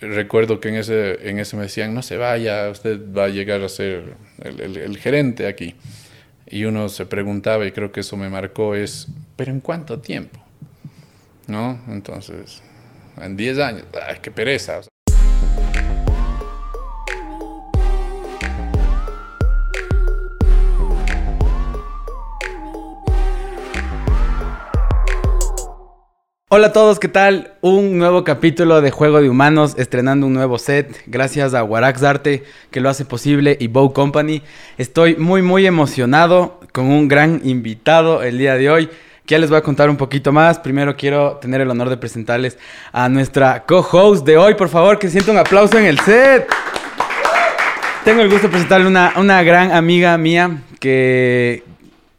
recuerdo que en ese, en ese me decían, no se vaya, usted va a llegar a ser el, gerente aquí. Y uno se preguntaba, y creo que eso me marcó, es, ¿pero en cuánto tiempo? ¿No? Entonces, en 10 años, ¡ay, qué pereza! Hola a todos, ¿qué tal? Un nuevo capítulo de Juego de Humanos, estrenando un nuevo set, gracias a Warax Arte que lo hace posible y Bow Company. Estoy muy muy emocionado con un gran invitado el día de hoy, que ya les voy a contar un poquito más. Primero quiero tener el honor de presentarles a nuestra co-host de hoy, por favor, que sienta un aplauso en el set. Tengo el gusto de presentarle una, una gran amiga mía que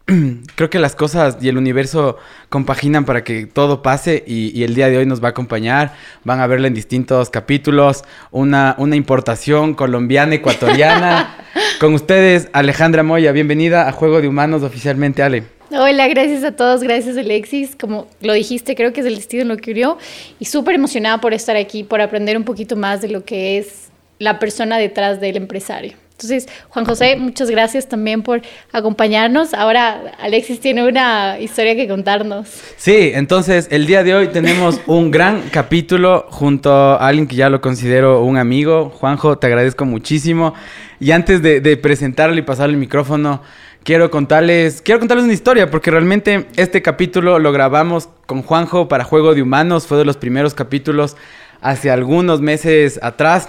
creo que las cosas y el universo compaginan para que todo pase y, el día de hoy nos va a acompañar. Van a verla en distintos capítulos. Una, una importación colombiana, ecuatoriana. Con ustedes, Alejandra Moya. Bienvenida a Juego de Humanos oficialmente, Ale. Hola, gracias a todos, gracias Alexis. Como lo dijiste, creo que es el destino lo que unió y súper emocionada por estar aquí, por aprender un poquito más de lo que es la persona detrás del empresario. Entonces, Juan José, muchas gracias también por acompañarnos. Ahora Alexis tiene una historia que contarnos. Sí, entonces el día de hoy tenemos un gran capítulo junto a alguien que ya lo considero un amigo. Juanjo, te agradezco muchísimo. Y antes de, presentarle y pasarle el micrófono, quiero contarles, quiero contarles una historia, porque realmente este capítulo lo grabamos con Juanjo para Juego de Humanos, fue de los primeros capítulos hace algunos meses atrás.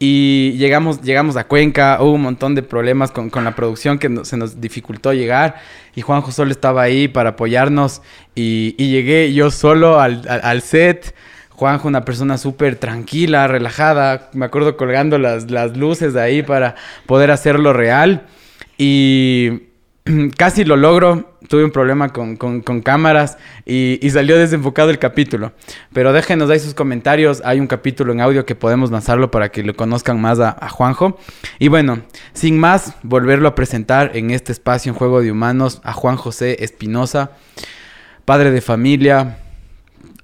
Y llegamos, llegamos a Cuenca, hubo un montón de problemas con, la producción que se nos dificultó llegar. Y Juanjo solo estaba ahí para apoyarnos. Y, llegué yo solo al, al, set. Juanjo, una persona súper tranquila, relajada. Me acuerdo colgando las, las luces de ahí para poder hacerlo real. Y casi lo logro. Tuve un problema con, cámaras y, salió desenfocado el capítulo. Pero déjenos ahí sus comentarios. Hay un capítulo en audio que podemos lanzarlo para que lo conozcan más a, Juanjo. Y bueno, sin más, volverlo a presentar en este espacio en Juego de Humanos a Juan José Espinosa, padre de familia,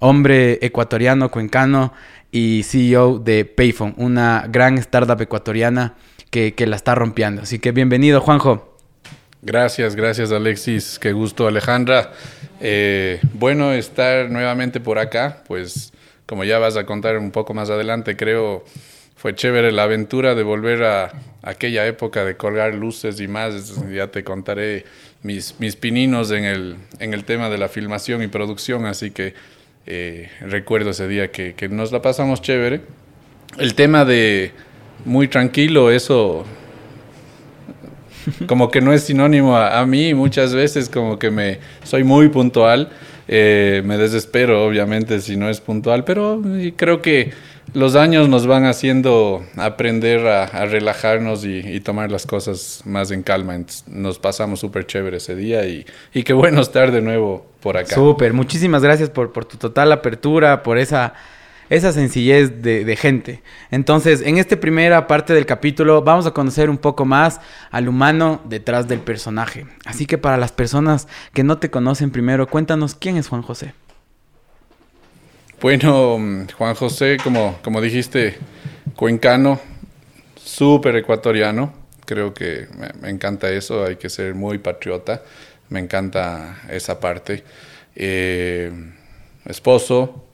hombre ecuatoriano, cuencano y CEO de Payphone, una gran startup ecuatoriana que, que la está rompiendo. Así que bienvenido, Juanjo. Gracias, gracias Alexis, qué gusto Alejandra. Eh, bueno estar nuevamente por acá, pues como ya vas a contar un poco más adelante, creo fue chévere la aventura de volver a aquella época de colgar luces y más. Ya te contaré mis, mis pininos en el, en el tema de la filmación y producción, así que eh, recuerdo ese día que, que nos la pasamos chévere. El tema de muy tranquilo, eso como que no es sinónimo a, mí muchas veces como que me soy muy puntual eh, me desespero obviamente si no es puntual pero creo que los años nos van haciendo aprender a, relajarnos y, tomar las cosas más en calma. nos pasamos súper chévere ese día y, qué bueno estar de nuevo por acá. Súper, muchísimas gracias por tu total apertura, por esa esa sencillez de, gente. Entonces, en esta primera parte del capítulo vamos a conocer un poco más al humano detrás del personaje. Así que para las personas que no te conocen primero, cuéntanos quién es Juan José. Bueno, Juan José, como, como dijiste, cuencano, súper ecuatoriano. Creo que me, encanta eso, hay que ser muy patriota. Me encanta esa parte. Eh, esposo,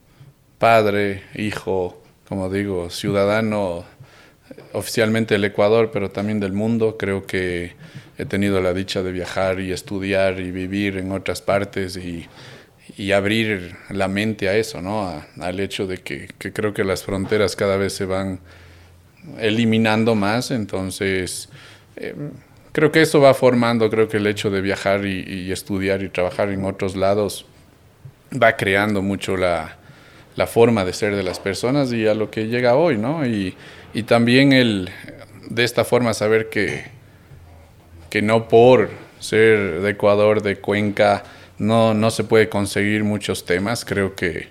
padre, hijo, como digo, ciudadano oficialmente del Ecuador, pero también del mundo. Creo que he tenido la dicha de viajar y estudiar y vivir en otras partes y, abrir la mente a eso, ¿no? al hecho de que, creo que las fronteras cada vez se van eliminando más, entonces eh, creo que eso va formando, creo que el hecho de viajar y estudiar y trabajar en otros lados va creando mucho la, la forma de ser de las personas y a lo que llega hoy, ¿no? Y, también el, de esta forma saber que, que no por ser de Ecuador, de Cuenca, no, no se puede conseguir muchos temas. Creo que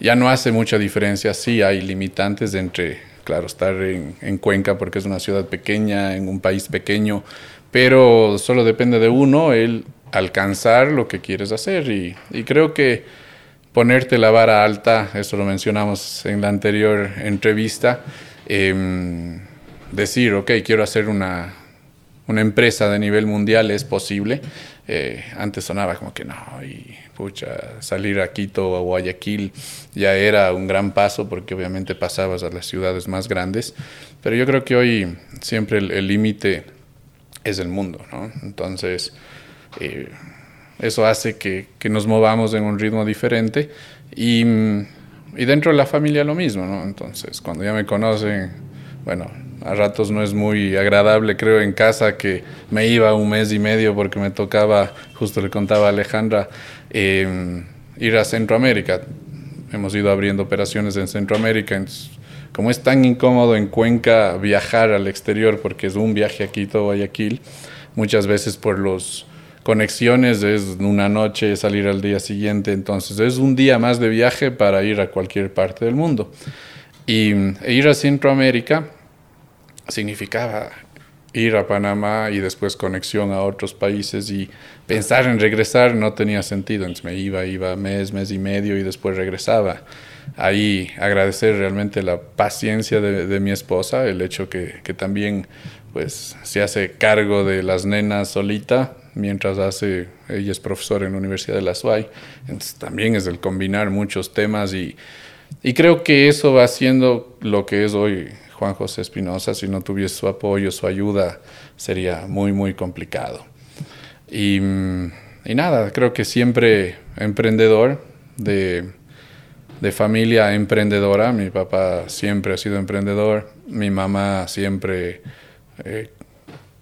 ya no hace mucha diferencia. Sí hay limitantes entre, claro, estar en, en Cuenca porque es una ciudad pequeña, en un país pequeño, pero solo depende de uno el alcanzar lo que quieres hacer. Y, y creo que ponerte la vara alta, eso lo mencionamos en la anterior entrevista, em, decir, ok, quiero hacer una, una empresa de nivel mundial, es posible. Eh, antes sonaba como que no, y pucha, salir a Quito o a Guayaquil ya era un gran paso porque obviamente pasabas a las ciudades más grandes, pero yo creo que hoy siempre el límite es el mundo, ¿no? Entonces, eh, eso hace que, que, nos movamos en un ritmo diferente y, y, dentro de la familia lo mismo, ¿no? Entonces, cuando ya me conocen, bueno, a ratos no es muy agradable, creo, en casa que me iba un mes y medio porque me tocaba, justo le contaba Alejandra, eh, ir a Centroamérica. Hemos ido abriendo operaciones en Centroamérica, como es tan incómodo en Cuenca viajar al exterior porque es un viaje a Quito, Guayaquil, muchas veces por los conexiones es una noche, salir al día siguiente, entonces es un día más de viaje para ir a cualquier parte del mundo. Y e ir a Centroamérica significaba ir a Panamá y después conexión a otros países y pensar en regresar no tenía sentido, entonces me iba, iba mes, mes y medio y después regresaba. Ahí agradecer realmente la paciencia de, de mi esposa, el hecho que, que también pues se hace cargo de las nenas solita, mientras hace, ella es profesora en la Universidad de la SUAY, entonces también es el combinar muchos temas y, y creo que eso va siendo lo que es hoy Juan José Espinosa, si no tuviese su apoyo, su ayuda, sería muy, muy complicado. Y, y nada, creo que siempre emprendedor, de, de familia emprendedora, mi papá siempre ha sido emprendedor, mi mamá siempre eh,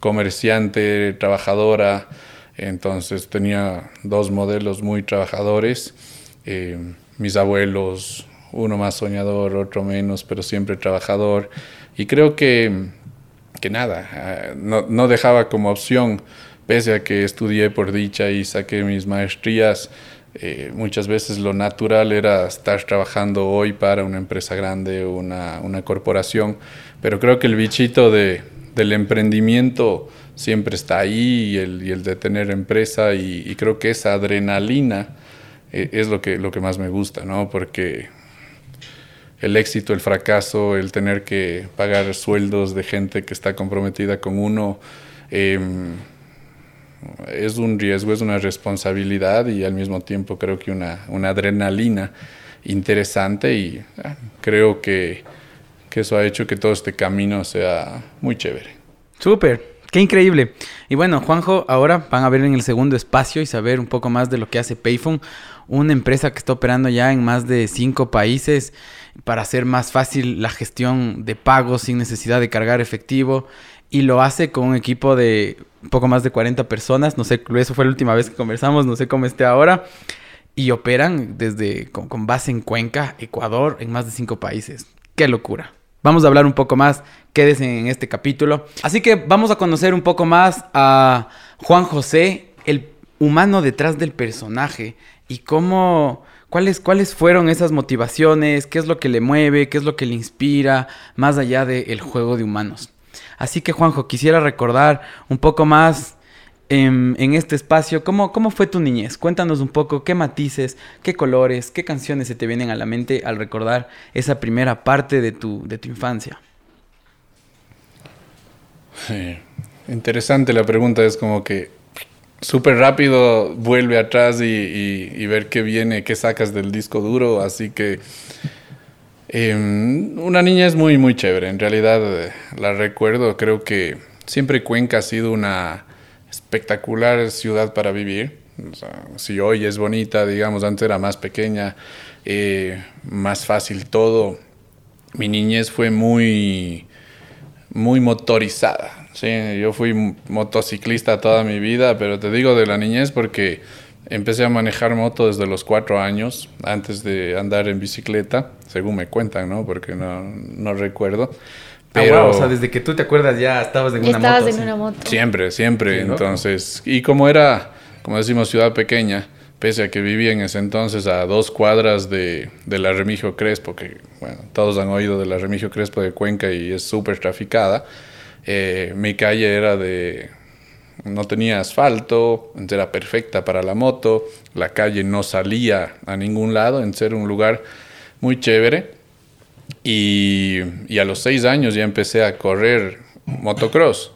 comerciante, trabajadora, entonces tenía dos modelos muy trabajadores, eh, mis abuelos, uno más soñador, otro menos, pero siempre trabajador, y creo que, que nada, eh, no, dejaba como opción, pese a que estudié por dicha y saqué mis maestrías, eh, muchas veces lo natural era estar trabajando hoy para una empresa grande, una, una corporación, pero creo que el bichito de, del emprendimiento siempre está ahí y el, y el de tener empresa y, creo que esa adrenalina eh, es lo que, lo que más me gusta, ¿no? Porque el éxito, el fracaso, el tener que pagar sueldos de gente que está comprometida con uno, eh, es un riesgo, es una responsabilidad y al mismo tiempo creo que una, una adrenalina interesante y eh, creo que que eso ha hecho que todo este camino sea muy chévere. Súper, qué increíble. Y bueno, Juanjo, ahora van a ver en el segundo espacio y saber un poco más de lo que hace Payphone, una empresa que está operando ya en más de cinco países para hacer más fácil la gestión de pagos sin necesidad de cargar efectivo y lo hace con un equipo de un poco más de 40 personas, no sé, eso fue la última vez que conversamos, no sé cómo esté ahora, y operan desde con, con base en Cuenca, Ecuador, en más de cinco países. ¡Qué locura! Vamos a hablar un poco más, quédense en este capítulo. Así que vamos a conocer un poco más a Juan José, el humano detrás del personaje y cómo, cuáles, cuáles fueron esas motivaciones, qué es lo que le mueve, qué es lo que le inspira, más allá del juego de humanos. Así que Juanjo, quisiera recordar un poco más en, este espacio. ¿Cómo, ¿Cómo fue tu niñez? Cuéntanos un poco qué matices, qué colores, qué canciones se te vienen a la mente al recordar esa primera parte de tu, de tu infancia. Sí. Interesante la pregunta, es como que súper rápido vuelve atrás y, ver qué viene, qué sacas del disco duro, así que eh, una niña es muy, muy chévere, en realidad eh, la recuerdo, creo que siempre Cuenca ha sido una espectacular ciudad para vivir. O sea, si hoy es bonita, digamos, antes era más pequeña, eh, más fácil todo. Mi niñez fue muy, muy motorizada. ¿sí? Yo fui motociclista toda mi vida, pero te digo de la niñez porque empecé a manejar moto desde los cuatro años, antes de andar en bicicleta, según me cuentan, ¿no? Porque no, no recuerdo. Pero, ah, wow, o sea, desde que tú te acuerdas ya estabas en una estabas moto. en una moto. Siempre, siempre. Sí, entonces, y como era, como decimos, ciudad pequeña, pese a que vivía en ese entonces a dos cuadras de, de la Remigio Crespo, que, bueno, todos han oído de la Remigio Crespo de Cuenca y es súper traficada, eh, mi calle era de no tenía asfalto, era perfecta para la moto, la calle no salía a ningún lado, en ser un lugar muy chévere. Y, y a los seis años ya empecé a correr motocross.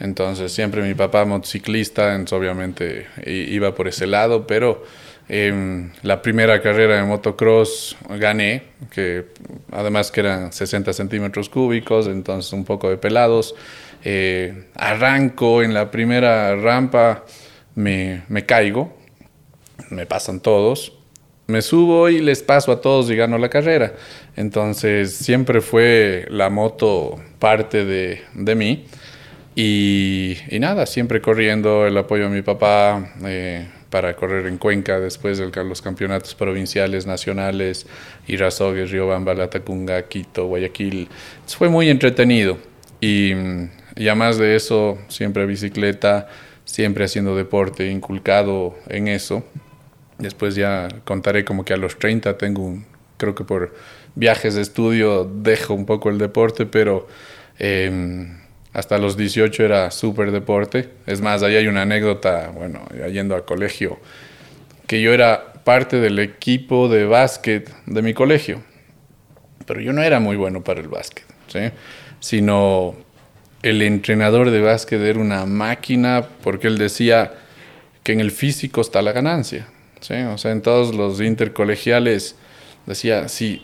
Entonces siempre mi papá motociclista, entonces obviamente iba por ese lado, pero em, la primera carrera de motocross gané, que además que eran 60 centímetros cúbicos, entonces un poco de pelados. Eh, arranco en la primera rampa, me, me caigo, me pasan todos, me subo y les paso a todos y gano la carrera. Entonces siempre fue la moto parte de, de mí. Y, nada, siempre corriendo el apoyo de mi papá eh, para correr en Cuenca después de los campeonatos provinciales, nacionales, Irasogue, Riobamba, Latacunga, Quito, Guayaquil. fue muy entretenido. Y, y además de eso, siempre bicicleta, siempre haciendo deporte, inculcado en eso. Después ya contaré como que a los 30 tengo un, creo que por viajes de estudio dejo un poco el deporte, pero eh, hasta los 18 era súper deporte. Es más, ahí hay una anécdota, bueno, yendo al colegio, que yo era parte del equipo de básquet de mi colegio, pero yo no era muy bueno para el básquet, sino el entrenador de básquet era una máquina porque él decía que en el físico está la ganancia. ¿Sí? O sea, en todos los intercolegiales decía, sí,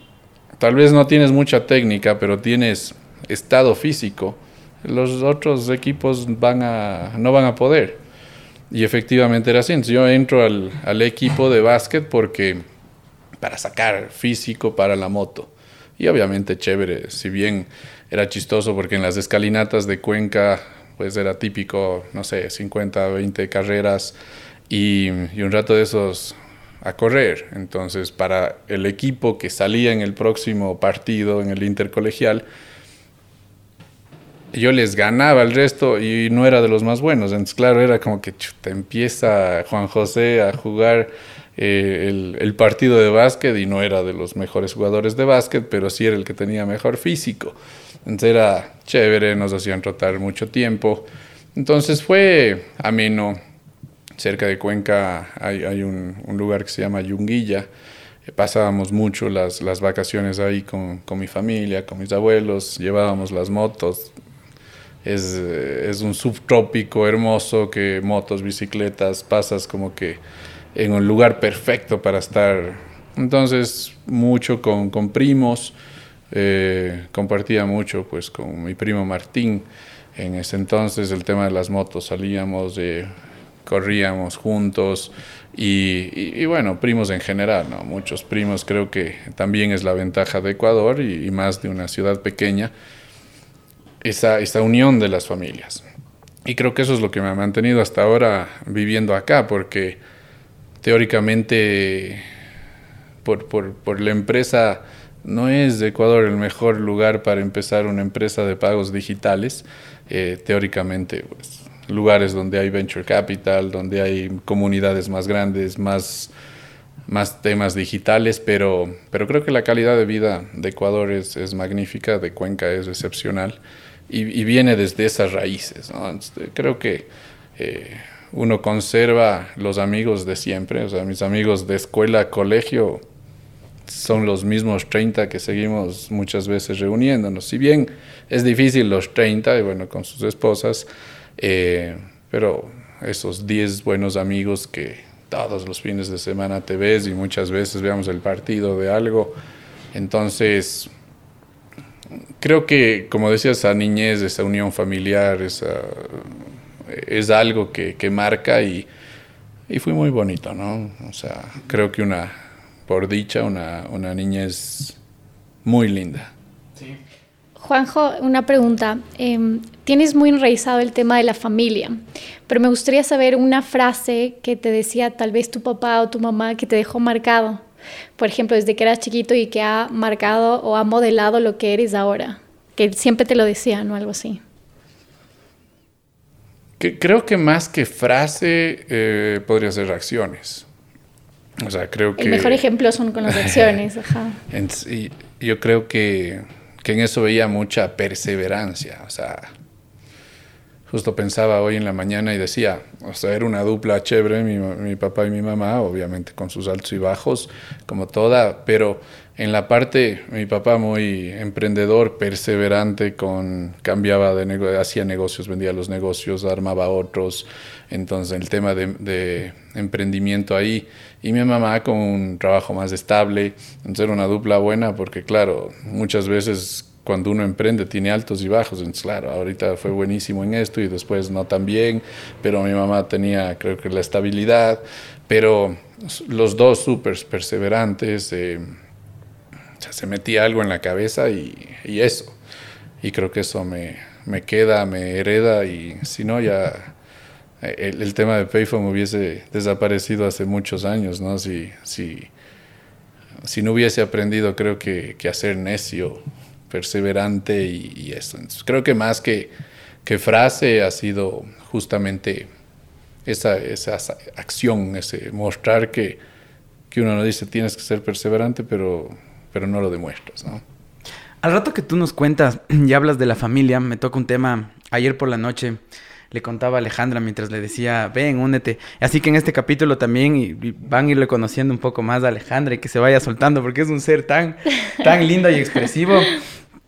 tal vez no tienes mucha técnica, pero tienes estado físico, los otros equipos van a, no van a poder. Y efectivamente era así. yo entro al, al equipo de básquet porque para sacar físico para la moto. Y obviamente chévere, si bien era chistoso porque en las escalinatas de Cuenca pues era típico, no sé, 50, 20 carreras y, un rato de esos a correr. Entonces, para el equipo que salía en el próximo partido, en el intercolegial, yo les ganaba el resto y no era de los más buenos. Entonces, claro, era como que te empieza Juan José a jugar eh, el, el, partido de básquet y no era de los mejores jugadores de básquet, pero sí era el que tenía mejor físico. Entonces era chévere, nos hacían trotar mucho tiempo. Entonces fue ameno cerca de Cuenca hay, hay un, un, lugar que se llama Yunguilla. Pasábamos mucho las, las vacaciones ahí con, con, mi familia, con mis abuelos, llevábamos las motos. Es, es un subtrópico hermoso que motos, bicicletas, pasas como que en un lugar perfecto para estar. Entonces, mucho con, con primos, eh, compartía mucho pues con mi primo Martín. En ese entonces el tema de las motos, salíamos de corríamos juntos y, y, y, bueno, primos en general, ¿no? muchos primos, creo que también es la ventaja de Ecuador y, y más de una ciudad pequeña, esa, esa unión de las familias. Y creo que eso es lo que me ha mantenido hasta ahora viviendo acá, porque teóricamente por, por, por la empresa no es Ecuador el mejor lugar para empezar una empresa de pagos digitales, eh, teóricamente pues lugares donde hay venture capital, donde hay comunidades más grandes, más, más temas digitales, pero, pero creo que la calidad de vida de Ecuador es, es magnífica, de Cuenca es excepcional y, y viene desde esas raíces. ¿no? Creo que eh, uno conserva los amigos de siempre, o sea, mis amigos de escuela, colegio, son los mismos 30 que seguimos muchas veces reuniéndonos. Si bien es difícil los 30, y bueno, con sus esposas, eh, pero esos 10 buenos amigos que todos los fines de semana te ves y muchas veces veamos el partido de algo. Entonces, creo que, como decías, esa niñez, esa unión familiar, esa, es algo que, que marca y, y fue muy bonito, ¿no? O sea, creo que una, por dicha, una, una niñez muy linda. Sí. Juanjo, una pregunta. Eh, tienes muy enraizado el tema de la familia, pero me gustaría saber una frase que te decía tal vez tu papá o tu mamá que te dejó marcado. Por ejemplo, desde que eras chiquito y que ha marcado o ha modelado lo que eres ahora. Que siempre te lo decían o algo así. Que, creo que más que frase eh, podría ser acciones. O sea, creo que... El mejor ejemplo son con las acciones. Ajá. Yo creo que en eso veía mucha perseverancia, o sea, justo pensaba hoy en la mañana y decía, o sea, era una dupla chévere, mi, mi, papá y mi mamá, obviamente con sus altos y bajos, como toda, pero en la parte, mi papá muy emprendedor, perseverante, con, cambiaba de negocio, hacía negocios, vendía los negocios, armaba otros, entonces el tema de, emprendimiento ahí, y mi mamá con un trabajo más estable, entonces era una dupla buena, porque claro, muchas veces cuando uno emprende tiene altos y bajos, entonces claro, ahorita fue buenísimo en esto y después no tan bien, pero mi mamá tenía creo que la estabilidad, pero los dos súper perseverantes, eh, se metía algo en la cabeza y, y eso, y creo que eso me, me, queda, me hereda y si no ya... El, el, tema de Payphone hubiese desaparecido hace muchos años, ¿no? Si, si, si no hubiese aprendido, creo que, que hacer necio perseverante y, y eso. Entonces, creo que más que, que, frase ha sido justamente esa, esa acción, ese mostrar que, que, uno no dice tienes que ser perseverante, pero, pero no lo demuestras. ¿no? Al rato que tú nos cuentas y hablas de la familia, me toca un tema ayer por la noche le contaba a Alejandra mientras le decía, ven, únete. Así que en este capítulo también y, y van a irle conociendo un poco más a Alejandra y que se vaya soltando porque es un ser tan, tan lindo y expresivo.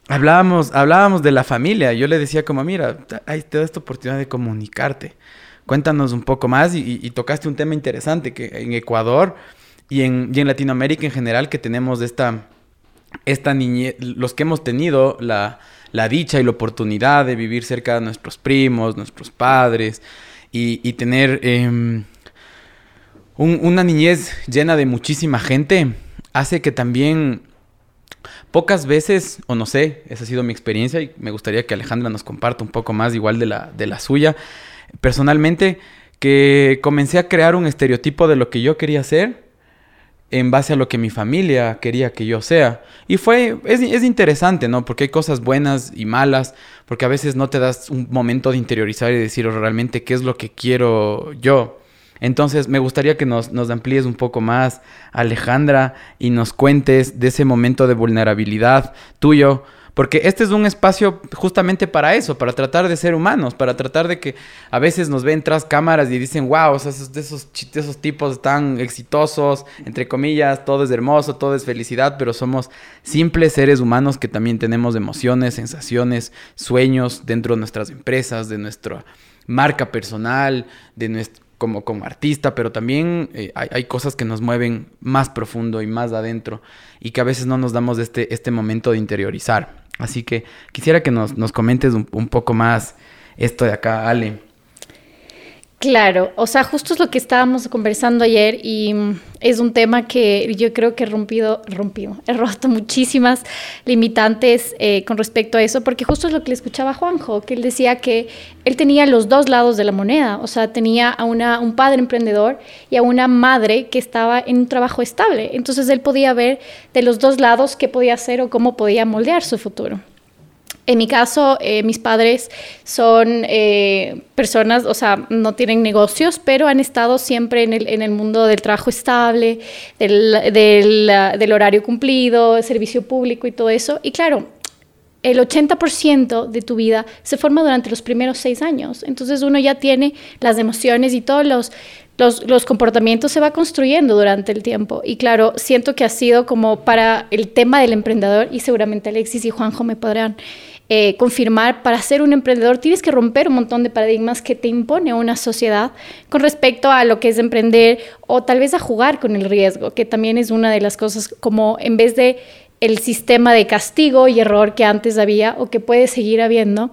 Hablábamos, hablábamos de la familia. Yo le decía como, mira, ahí te da esta oportunidad de comunicarte. Cuéntanos un poco más y, y tocaste un tema interesante que en Ecuador y en, y en Latinoamérica en general que tenemos esta, esta niñez, los que hemos tenido la, la, dicha y la oportunidad de vivir cerca de nuestros primos, nuestros padres y, tener un, una niñez llena de muchísima gente, hace que también Pocas veces, o no sé, esa ha sido mi experiencia y me gustaría que Alejandra nos comparta un poco más igual de la, de la suya. Personalmente, que comencé a crear un estereotipo de lo que yo quería ser en base a lo que mi familia quería que yo sea. Y fue, es, es, interesante, ¿no? Porque hay cosas buenas y malas, porque a veces no te das un momento de interiorizar y decir realmente qué es lo que quiero yo. Entonces, me gustaría que nos, nos, amplíes un poco más, Alejandra, y nos cuentes de ese momento de vulnerabilidad tuyo. Porque este es un espacio justamente para eso, para tratar de ser humanos, para tratar de que a veces nos ven tras cámaras y dicen, wow, de esos, esos tipos tan exitosos, entre comillas, todo es hermoso, todo es felicidad, pero somos simples seres humanos que también tenemos emociones, sensaciones, sueños dentro de nuestras empresas, de nuestra marca personal, de nuestro como, artista, pero también eh, hay, hay, cosas que nos mueven más profundo y más adentro y que a veces no nos damos este, este momento de interiorizar. Así que quisiera que nos, nos comentes un, un, poco más esto de acá, Ale. Claro, o sea, justo es lo que estábamos conversando ayer y es un tema que yo creo que he rompido, rompido, he roto muchísimas limitantes eh, con respecto a eso, porque justo es lo que le escuchaba a Juanjo, que él decía que él tenía los dos lados de la moneda, o sea, tenía a una, un padre emprendedor y a una madre que estaba en un trabajo estable, entonces él podía ver de los dos lados qué podía hacer o cómo podía moldear su futuro. En mi caso, eh, mis padres son eh, personas, o sea, no tienen negocios, pero han estado siempre en el, mundo del trabajo estable, del, del, horario cumplido, servicio público y todo eso. Y claro, el 80% de tu vida se forma durante los primeros seis años. Entonces uno ya tiene las emociones y todos los, los, los, comportamientos se va construyendo durante el tiempo. Y claro, siento que ha sido como para el tema del emprendedor, y seguramente Alexis y Juanjo me podrán eh, confirmar, para ser un emprendedor tienes que romper un montón de paradigmas que te impone una sociedad con respecto a lo que es emprender o tal vez a jugar con el riesgo, que también es una de las cosas como en vez de el sistema de castigo y error que antes había o que puede seguir habiendo,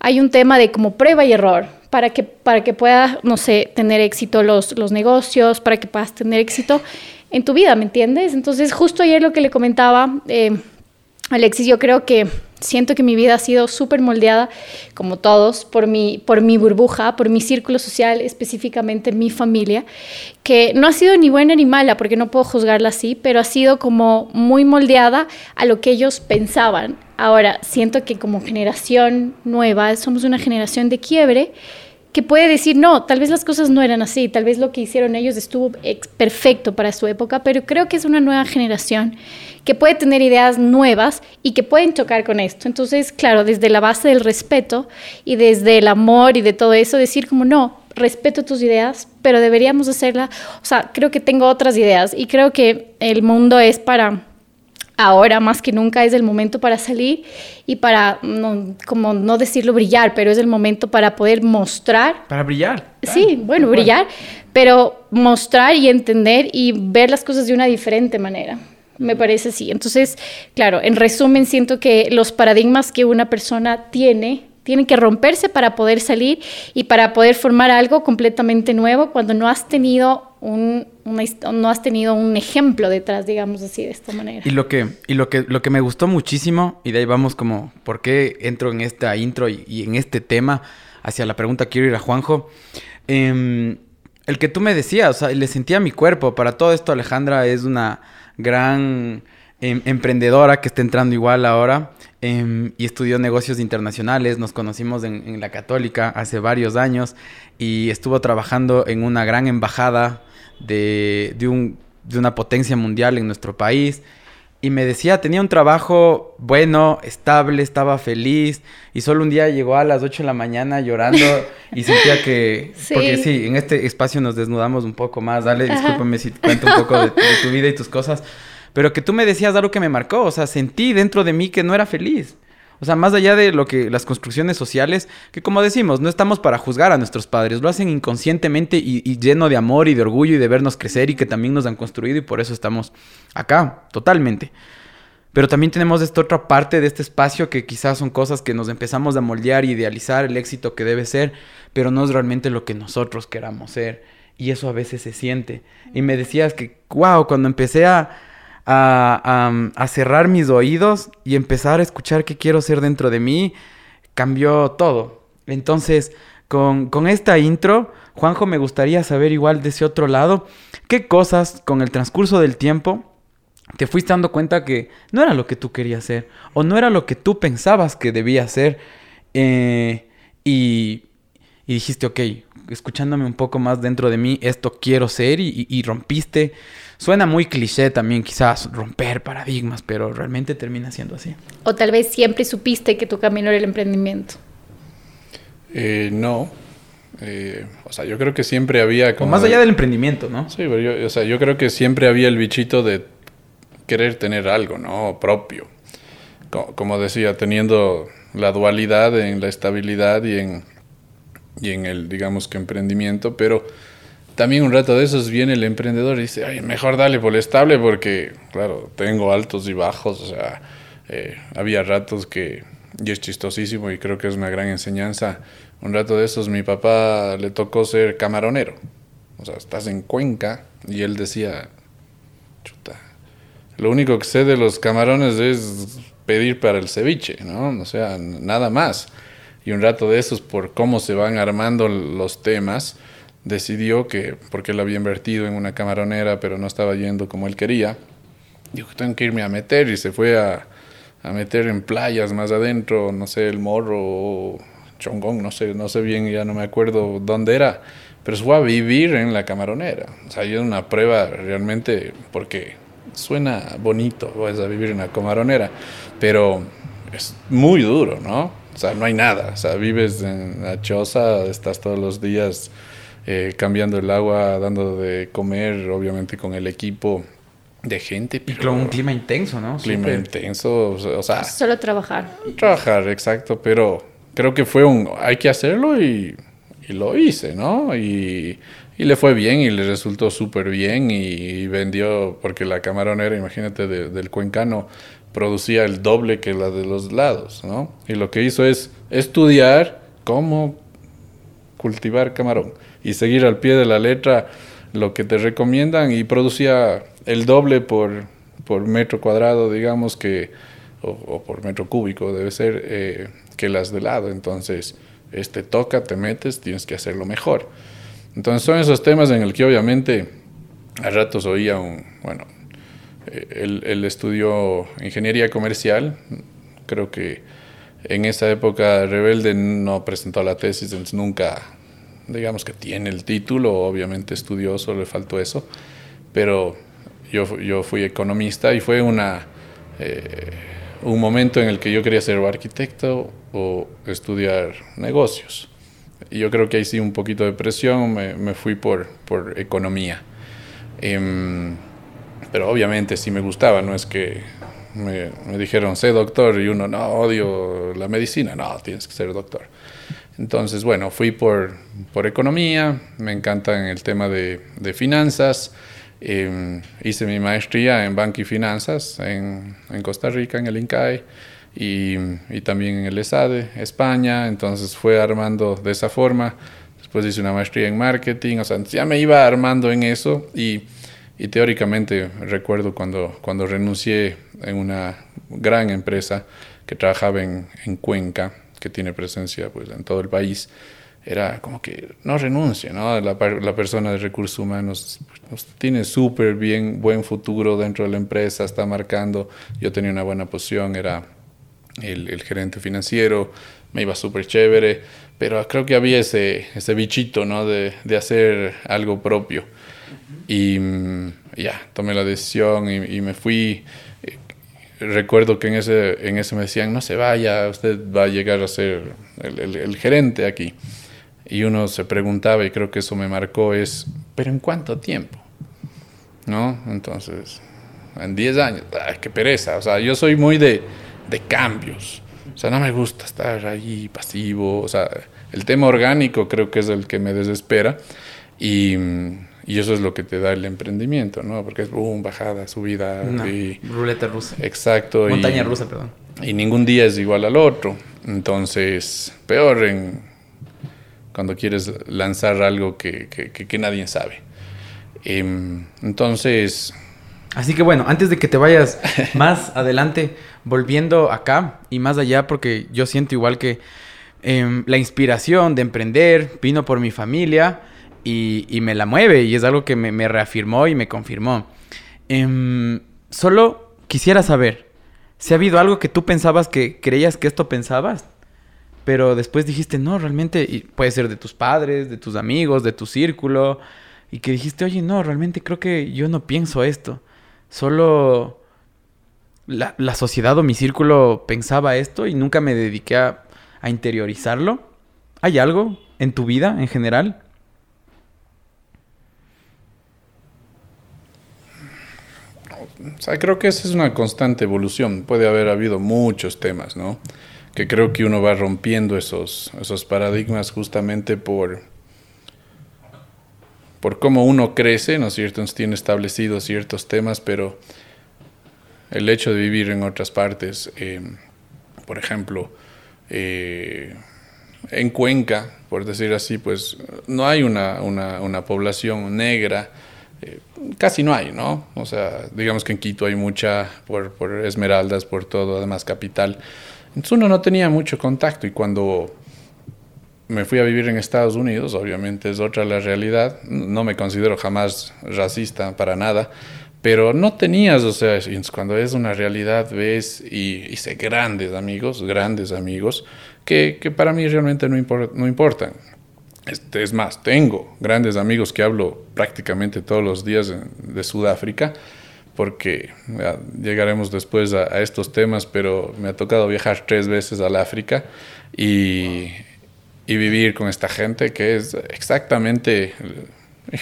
hay un tema de como prueba y error para que, para que puedas, no sé, tener éxito los, los negocios, para que puedas tener éxito en tu vida, ¿me entiendes? Entonces, justo ayer lo que le comentaba, eh, Alexis, yo creo que siento que mi vida ha sido súper moldeada, como todos, por mi, por mi burbuja, por mi círculo social, específicamente mi familia, que no ha sido ni buena ni mala, porque no puedo juzgarla así, pero ha sido como muy moldeada a lo que ellos pensaban. Ahora, siento que como generación nueva, somos una generación de quiebre, que puede decir, no, tal vez las cosas no eran así, tal vez lo que hicieron ellos estuvo perfecto para su época, pero creo que es una nueva generación que puede tener ideas nuevas y que pueden chocar con esto. Entonces, claro, desde la base del respeto y desde el amor y de todo eso, decir como, no, respeto tus ideas, pero deberíamos hacerla, o sea, creo que tengo otras ideas y creo que el mundo es para ahora más que nunca es el momento para salir y para, como no decirlo brillar, pero es el momento para poder mostrar. Para brillar. Sí, bueno, brillar, pero mostrar y entender y ver las cosas de una diferente manera. Me parece así. Entonces, claro, en resumen, siento que los paradigmas que una persona tiene tienen que romperse para poder salir y para poder formar algo completamente nuevo cuando no has tenido un, no has tenido un ejemplo detrás, digamos así, de esta manera. Y lo que, y lo que, lo que me gustó muchísimo, y de ahí vamos como, ¿por qué entro en esta intro y, en este tema hacia la pregunta quiero ir a Juanjo? Em, el que tú me decías, o sea, le sentía mi cuerpo. Para todo esto, Alejandra es una gran em, emprendedora que está entrando igual ahora. Em, y estudió negocios internacionales. Nos conocimos en, la Católica hace varios años y estuvo trabajando en una gran embajada de, un, de una potencia mundial en nuestro país. Y me decía, tenía un trabajo bueno, estable, estaba feliz. Y solo un día llegó a las 8 de la mañana llorando y sentía que... Porque sí, en este espacio nos desnudamos un poco más. Dale, discúlpame si te cuento un poco de tu vida y tus cosas. Pero que tú me decías algo que me marcó, o sea, sentí dentro de mí que no era feliz. O sea, más allá de lo que las construcciones sociales, que como decimos, no estamos para juzgar a nuestros padres, lo hacen inconscientemente y, lleno de amor y de orgullo y de vernos crecer y que también nos han construido y por eso estamos acá, totalmente. Pero también tenemos esta otra parte de este espacio que quizás son cosas que nos empezamos a moldear y idealizar el éxito que debe ser, pero no es realmente lo que nosotros queramos ser. Y eso a veces se siente. Y me decías que, wow, cuando empecé a, a, cerrar mis oídos y empezar a escuchar qué quiero ser dentro de mí, cambió todo. Entonces, con, con, esta intro, Juanjo, me gustaría saber igual de ese otro lado, qué cosas con el transcurso del tiempo te fuiste dando cuenta que no era lo que tú querías ser o no era lo que tú pensabas que debía ser eh, y, y, dijiste, ok, escuchándome un poco más dentro de mí, esto quiero ser y rompiste Suena muy cliché también quizás romper paradigmas, pero realmente termina siendo así. O tal vez siempre supiste que tu camino era el emprendimiento. Eh, no. Eh, o sea, yo creo que siempre había como... más allá del emprendimiento, ¿no? Sí, pero yo, o sea, yo creo que siempre había el bichito de querer tener algo, ¿no? Propio. Como, decía, teniendo la dualidad en la estabilidad y en, y en el, digamos que, emprendimiento, pero también un rato de esos viene el emprendedor y dice, ay, mejor dale por el estable porque, claro, tengo altos y bajos, o sea, eh, había ratos que, y es chistosísimo y creo que es una gran enseñanza, un rato de esos mi papá le tocó ser camaronero, o sea, estás en Cuenca y él decía, chuta, lo único que sé de los camarones es pedir para el ceviche, ¿no? O sea, nada más. Y un rato de esos por cómo se van armando los temas, decidió que, porque él había invertido en una camaronera, pero no estaba yendo como él quería, dijo, tengo que irme a meter y se fue a, a meter en playas más adentro, no sé, el morro o chongón, no sé, no sé bien, ya no me acuerdo dónde era, pero se fue a vivir en la camaronera. O sea, es una prueba realmente, porque suena bonito, vas a vivir en la camaronera, pero es muy duro, ¿no? O sea, no hay nada. O sea, vives en la choza, estás todos los días eh, cambiando el agua, dando de comer, obviamente con el equipo de gente. y con un clima intenso, ¿no? Clima intenso, o sea... Solo trabajar. Trabajar, exacto, pero creo que fue un... Hay que hacerlo y, y lo hice, ¿no? Y, y, le fue bien y le resultó súper bien y, vendió, porque la camaronera, imagínate, del cuencano producía el doble que la de los lados, ¿no? Y lo que hizo es estudiar cómo cultivar camarón y seguir al pie de la letra lo que te recomiendan y producía el doble por, por metro cuadrado, digamos, que, o, por metro cúbico debe ser, eh, que las de lado. Entonces, este toca, te metes, tienes que hacerlo mejor. Entonces, son esos temas en el que obviamente a ratos oía un, bueno, eh, él, él estudió ingeniería comercial, creo que en esa época Rebelde no presentó la tesis, nunca digamos que tiene el título, obviamente estudió, solo le faltó eso, pero yo, yo fui economista y fue una, eh, un momento en el que yo quería ser arquitecto o estudiar negocios. Y yo creo que ahí sí un poquito de presión, me, me fui por, por economía. Em, pero obviamente sí me gustaba, no es que me, me, dijeron, sé doctor, y uno, no, odio la medicina, no, tienes que ser doctor. Entonces, bueno, fui por, por economía, me encanta el tema de, de finanzas, eh, hice mi maestría en banca y finanzas en, en Costa Rica, en el INCAE, y, y, también en el ESADE, España, entonces fue armando de esa forma. Después hice una maestría en marketing, o sea, ya me iba armando en eso y, y teóricamente recuerdo cuando, cuando renuncié en una gran empresa que trabajaba en, en Cuenca, que tiene presencia pues, en todo el país, era como que no renuncie, ¿no? La, la persona de recursos humanos pues, tiene súper bien, buen futuro dentro de la empresa, está marcando, yo tenía una buena posición, era el, el gerente financiero, me iba súper chévere, pero creo que había ese, ese bichito, ¿no? De, de hacer algo propio. Y ya, tomé la decisión y, y me fui recuerdo que en ese, en ese me decían, no se vaya, usted va a llegar a ser el, el, gerente aquí. Y uno se preguntaba, y creo que eso me marcó, es, ¿pero en cuánto tiempo? ¿No? Entonces, en 10 años, ay, qué pereza. O sea, yo soy muy de, de cambios. O sea, no me gusta estar ahí pasivo. O sea, el tema orgánico creo que es el que me desespera. Y y eso es lo que te da el emprendimiento, ¿no? Porque es boom, bajada, subida. Una y, ruleta rusa. Exacto. Montaña y, rusa, perdón. Y ningún día es igual al otro. Entonces, peor en cuando quieres lanzar algo que, que, que, que nadie sabe. Eh, entonces... Así que bueno, antes de que te vayas más adelante, volviendo acá y más allá, porque yo siento igual que eh, la inspiración de emprender vino por mi familia y, me la mueve y es algo que me, me reafirmó y me confirmó. Eh, solo quisiera saber si ha habido algo que tú pensabas que creías que esto pensabas, pero después dijiste, no, realmente y puede ser de tus padres, de tus amigos, de tu círculo, y que dijiste, oye, no, realmente creo que yo no pienso esto, solo la, sociedad o mi círculo pensaba esto y nunca me dediqué a interiorizarlo. ¿Hay algo en tu vida en general? Creo que esa es una constante evolución. Puede haber habido muchos temas, ¿no? Que creo que uno va rompiendo esos, esos paradigmas justamente por, por cómo uno crece, ¿no es cierto? Entonces tiene establecidos ciertos temas, pero el hecho de vivir en otras partes, eh, por ejemplo, eh, en Cuenca, por decir así, pues no hay una, una, población negra casi no hay, ¿no? O sea, digamos que en Quito hay mucha, por, por, Esmeraldas, por todo, además capital. Entonces uno no tenía mucho contacto y cuando me fui a vivir en Estados Unidos, obviamente es otra la realidad, no me considero jamás racista para nada, pero no tenías, o sea, cuando es una realidad ves y hice grandes amigos, grandes amigos, que, que para mí realmente no, import, no importan. Este, es más, tengo grandes amigos que hablo prácticamente todos los días de Sudáfrica, porque llegaremos después a, estos temas, pero me ha tocado viajar tres veces al África y, vivir con esta gente que es exactamente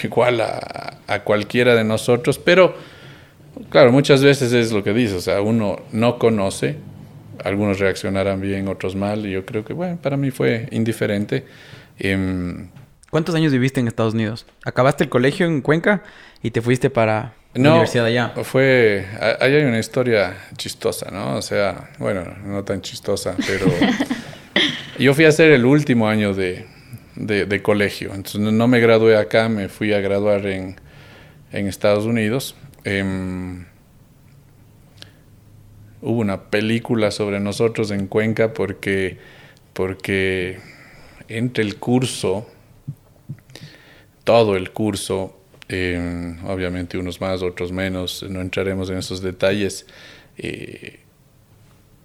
igual a, a, cualquiera de nosotros, pero claro, muchas veces es lo que dice, o sea, uno no conoce, algunos reaccionarán bien, otros mal, y yo creo que, bueno, para mí fue indiferente. Eh, ¿Cuántos años viviste en Estados Unidos? ¿Acabaste el colegio en Cuenca y te fuiste para la no, universidad allá? Fue, ahí hay una historia chistosa, ¿no? O sea, bueno, no tan chistosa, pero yo fui a hacer el último año de, de, de, colegio. Entonces no me gradué acá, me fui a graduar en, en Estados Unidos. Eh, hubo una película sobre nosotros en Cuenca porque, porque entre el curso, todo el curso, eh, obviamente unos más, otros menos, no entraremos en esos detalles, eh,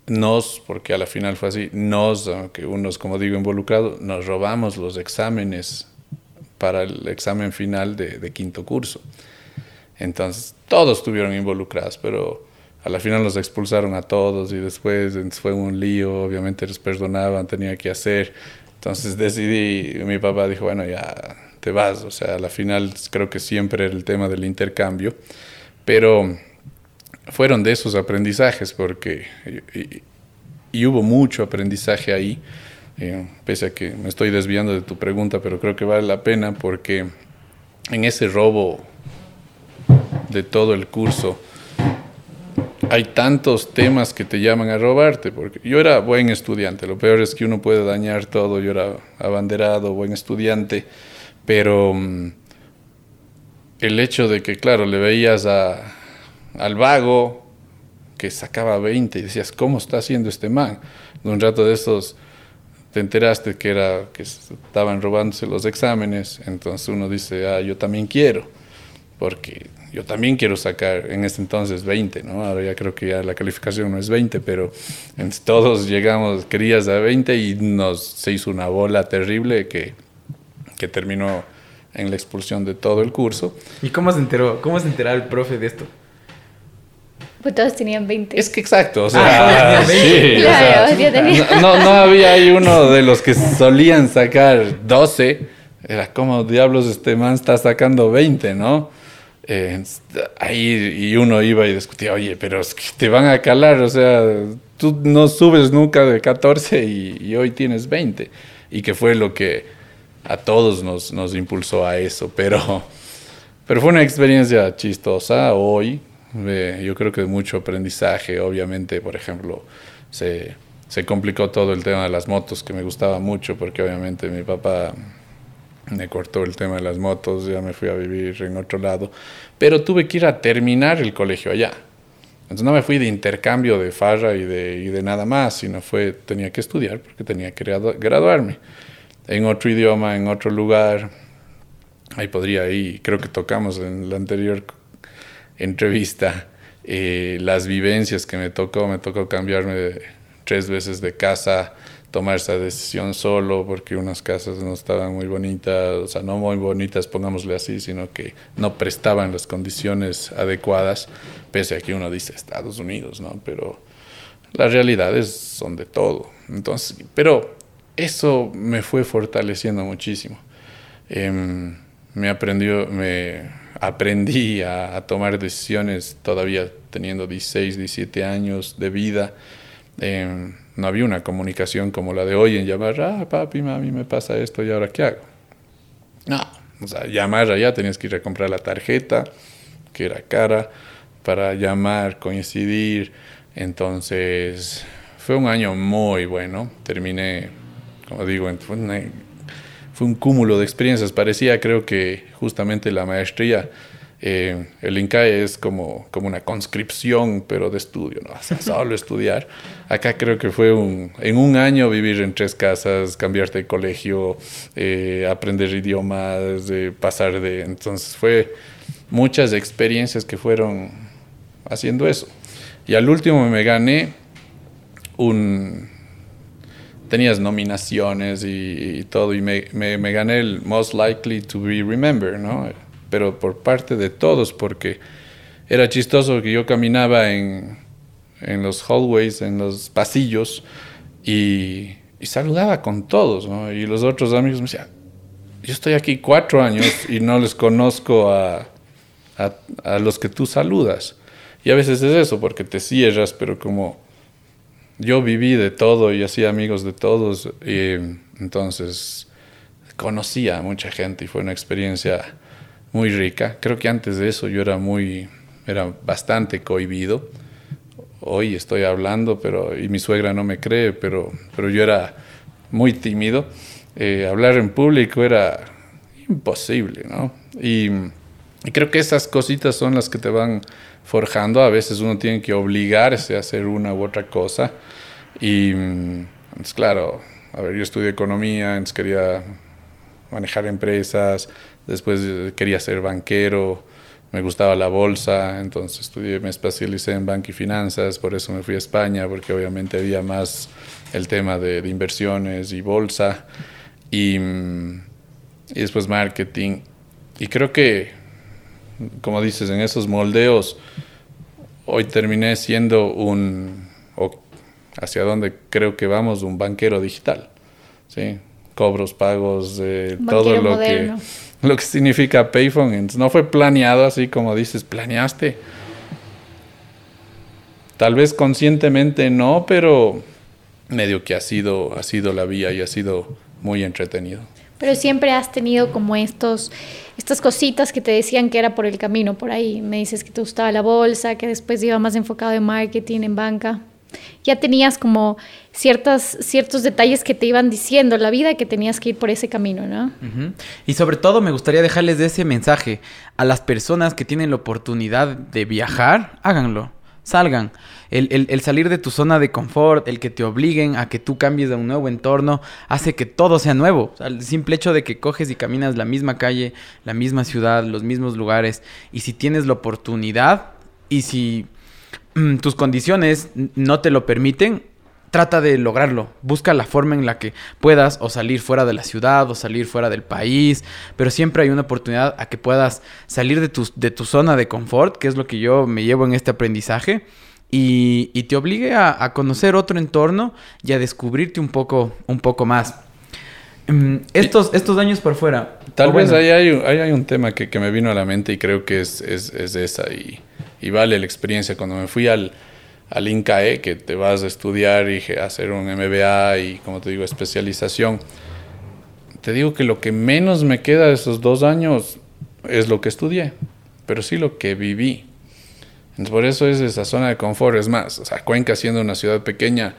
nos, porque a la final fue así, nos, aunque unos, como digo, involucrados, nos robamos los exámenes para el examen final de, de quinto curso. Entonces, todos estuvieron involucrados, pero a la final los expulsaron a todos y después fue un lío, obviamente les perdonaban, tenía que hacer. Entonces decidí, mi papá dijo, bueno, ya te vas, o sea, a la final creo que siempre era el tema del intercambio, pero fueron de esos aprendizajes porque y, hubo mucho aprendizaje ahí, eh, pese a que me estoy desviando de tu pregunta, pero creo que vale la pena porque en ese robo de todo el curso, hay tantos temas que te llaman a robarte, porque yo era buen estudiante, lo peor es que uno puede dañar todo, yo era abanderado, buen estudiante, pero mm, el hecho de que, claro, le veías a, al vago que sacaba 20 y decías, ¿cómo está haciendo este man? De un rato de estos te enteraste que era que estaban robándose los exámenes, entonces uno dice, ah, yo también quiero, porque yo también quiero sacar en ese entonces 20, ¿no? Ahora ya creo que ya la calificación no es 20, pero todos llegamos, querías a 20 y nos se hizo una bola terrible que, que terminó en la expulsión de todo el curso. ¿Y cómo se enteró? ¿Cómo se enteró el profe de esto? Pues todos tenían 20. Es que exacto, o sea, ah, sí, no, no, había ahí uno de los que solían sacar 12, era como diablos este man está sacando 20, ¿no? Eh, ahí y uno iba y discutía, oye, pero es que te van a calar, o sea, tú no subes nunca de 14 y, hoy tienes 20. Y que fue lo que a todos nos, nos impulsó a eso, pero, pero fue una experiencia chistosa hoy. yo creo que mucho aprendizaje, obviamente, por ejemplo, se, se complicó todo el tema de las motos, que me gustaba mucho, porque obviamente mi papá me cortó el tema de las motos, ya me fui a vivir en otro lado, pero tuve que ir a terminar el colegio allá. Entonces no me fui de intercambio de farra y de, y de nada más, sino fue, tenía que estudiar porque tenía que graduarme en otro idioma, en otro lugar. Ahí podría ir, creo que tocamos en la anterior entrevista eh, las vivencias que me tocó, me tocó cambiarme tres veces de casa, tomar esa decisión solo porque unas casas no estaban muy bonitas, o sea, no muy bonitas, pongámosle así, sino que no prestaban las condiciones adecuadas, pese a que uno dice Estados Unidos, ¿no? Pero las realidades son de todo. Entonces, pero eso me fue fortaleciendo muchísimo. Em, me aprendió, me aprendí a, a, tomar decisiones todavía teniendo 16, 17 años de vida. Eh, no había una comunicación como la de hoy en llamar, ah, papi, mami, me pasa esto y ahora qué hago. No, o sea, llamar allá tenías que ir a comprar la tarjeta, que era cara, para llamar, coincidir. Entonces, fue un año muy bueno. Terminé, como digo, fue, fue un cúmulo de experiencias. Parecía, creo que justamente la maestría eh, el INCAE es como, como una conscripción, pero de estudio, ¿no? solo estudiar. Acá creo que fue un, en un año vivir en tres casas, cambiarte de colegio, eh, aprender idiomas, pasar de... Entonces fue muchas experiencias que fueron haciendo eso. Y al último me gané un... Tenías nominaciones y, todo, y me, me gané el Most Likely to Be Remembered, ¿no? Pero por parte de todos, porque era chistoso que yo caminaba en, en los hallways, en los pasillos, y, saludaba con todos, ¿no? Y los otros amigos me decían, yo estoy aquí cuatro años y no les conozco a, a, los que tú saludas. Y a veces es eso, porque te cierras, pero como yo viví de todo y hacía amigos de todos, y entonces conocía a mucha gente y fue una experiencia muy rica. Creo que antes de eso yo era muy, era bastante cohibido. Hoy estoy hablando, pero, y mi suegra no me cree, pero, pero yo era muy tímido. Eh, hablar en público era imposible, ¿no? Y, creo que esas cositas son las que te van forjando. A veces uno tiene que obligarse a hacer una u otra cosa. Y, pues, claro, a ver, yo estudié economía, entonces quería manejar empresas, Después eh, quería ser banquero, me gustaba la bolsa, entonces estudié, me especialicé en banco y finanzas, por eso me fui a España, porque obviamente había más el tema de, inversiones y bolsa. Y, y después marketing. Y creo que, como dices, en esos moldeos, hoy terminé siendo un, o hacia donde creo que vamos, un banquero digital. ¿sí? Cobros, pagos, eh, todo lo que, lo que significa Payphone. no fue planeado así como dices, planeaste. Tal vez conscientemente no, pero medio que ha sido, ha sido la vía y ha sido muy entretenido. Pero siempre has tenido como estos, estas cositas que te decían que era por el camino, por ahí. Me dices que te gustaba la bolsa, que después iba más enfocado en marketing, en banca. Ya tenías como ciertas, ciertos detalles que te iban diciendo la vida que tenías que ir por ese camino, ¿no? Y sobre todo me gustaría dejarles ese mensaje a las personas que tienen la oportunidad de viajar, háganlo salgan. El, salir de tu zona de confort, el que te obliguen a que tú cambies a un nuevo entorno, hace que todo sea nuevo. el simple hecho de que coges y caminas la misma calle, la misma ciudad, los mismos lugares, y si tienes la oportunidad y si mm, tus condiciones no te lo permiten, trata de lograrlo. Busca la forma en la que puedas o salir fuera de la ciudad o salir fuera del país, pero siempre hay una oportunidad a que puedas salir de tu, de tu zona de confort, que es lo que yo me llevo en este aprendizaje. Y, te obligue a, conocer otro entorno y a descubrirte un poco, un poco más. Mm, estos, estos años por fuera. Tal vez ahí, hay, hay, un tema que, me vino a la mente y creo que es, es, esa y, y, vale la experiencia. Cuando me fui al, al INCAE, que te vas a estudiar y hacer un MBA y, como te digo, especialización. Te digo que lo que menos me queda de esos dos años es lo que estudié, pero sí lo que viví. Entonces, por eso es esa zona de confort. Es más, o sea, Cuenca siendo una ciudad pequeña,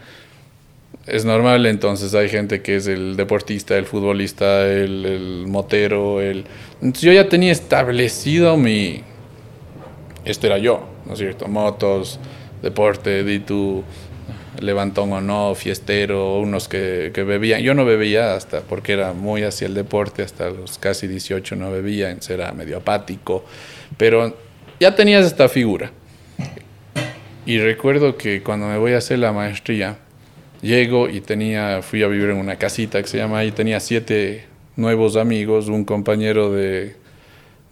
es normal, entonces hay gente que es el deportista, el futbolista, el, el motero, el... Yo ya tenía establecido mi... Esto era yo, ¿no es cierto? Motos, deporte, di tu levantón o no, fiestero, unos que, bebían. Yo no bebía hasta porque era muy hacia el deporte, hasta los casi 18 no bebía, era medio apático, pero ya tenías esta figura. Y recuerdo que cuando me voy a hacer la maestría, llego y tenía, fui a vivir en una casita que se llama, y tenía siete nuevos amigos, un compañero de,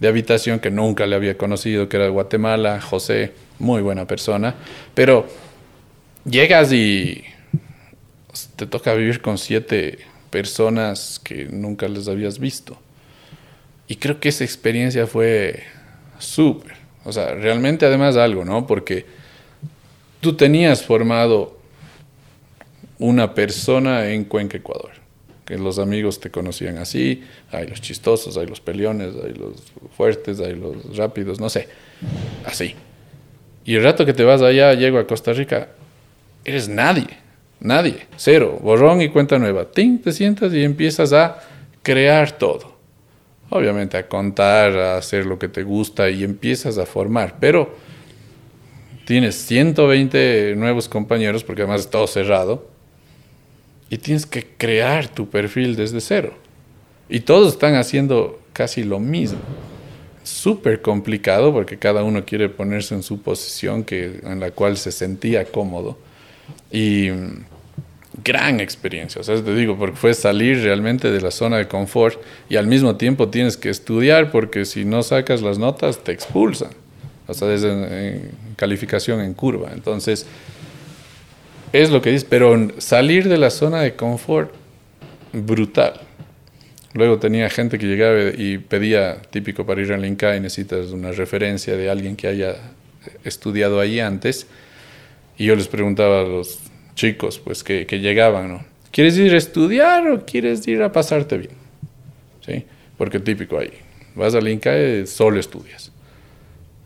de habitación que nunca le había conocido, que era de Guatemala, José, muy buena persona, pero llegas y te toca vivir con siete personas que nunca les habías visto. Y creo que esa experiencia fue súper. O sea, realmente además algo, ¿no? Porque tú tenías formado una persona en Cuenca, Ecuador. Que los amigos te conocían así. Hay los chistosos, hay los peleones, hay los fuertes, hay los rápidos, no sé. Así. Y el rato que te vas allá, llego a Costa Rica, eres nadie, nadie, cero, borrón y cuenta nueva. te sientas y empiezas a crear todo. Obviamente a contar, a hacer lo que te gusta y empiezas a formar, pero tienes 120 nuevos compañeros, porque además es todo cerrado, y tienes que crear tu perfil desde cero. Y todos están haciendo casi lo mismo súper complicado porque cada uno quiere ponerse en su posición que, en la cual se sentía cómodo. Y mm, gran experiencia, o sea, te digo, porque fue salir realmente de la zona de confort y al mismo tiempo tienes que estudiar porque si no sacas las notas te expulsan, o sea, desde calificación en curva. Entonces, es lo que dices, pero salir de la zona de confort, brutal. Luego tenía gente que llegaba y pedía, típico para ir al Inca, y necesitas una referencia de alguien que haya estudiado ahí antes. Y yo les preguntaba a los chicos, pues, que, llegaban, ¿no? ¿Quieres ir a estudiar o quieres ir a pasarte bien? ¿Sí? Porque típico ahí. Vas al Inca solo estudias.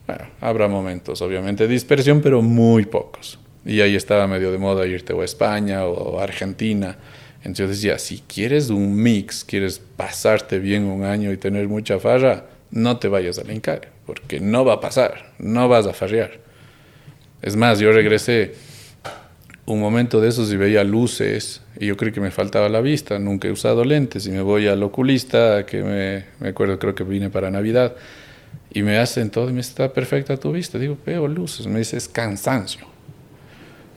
Bueno, habrá momentos, obviamente, de dispersión, pero muy pocos. Y ahí estaba medio de moda irte a España o a Argentina entonces decía, si quieres un mix, quieres pasarte bien un año y tener mucha farra, no te vayas al Incar, porque no va a pasar, no vas a farrear. Es más, yo regresé un momento de esos y veía luces y yo creí que me faltaba la vista, nunca he usado lentes y me voy al oculista, que me, me acuerdo, creo que vine para Navidad, y me hacen todo y me está perfecta tu vista. Digo, veo luces, me dice, es cansancio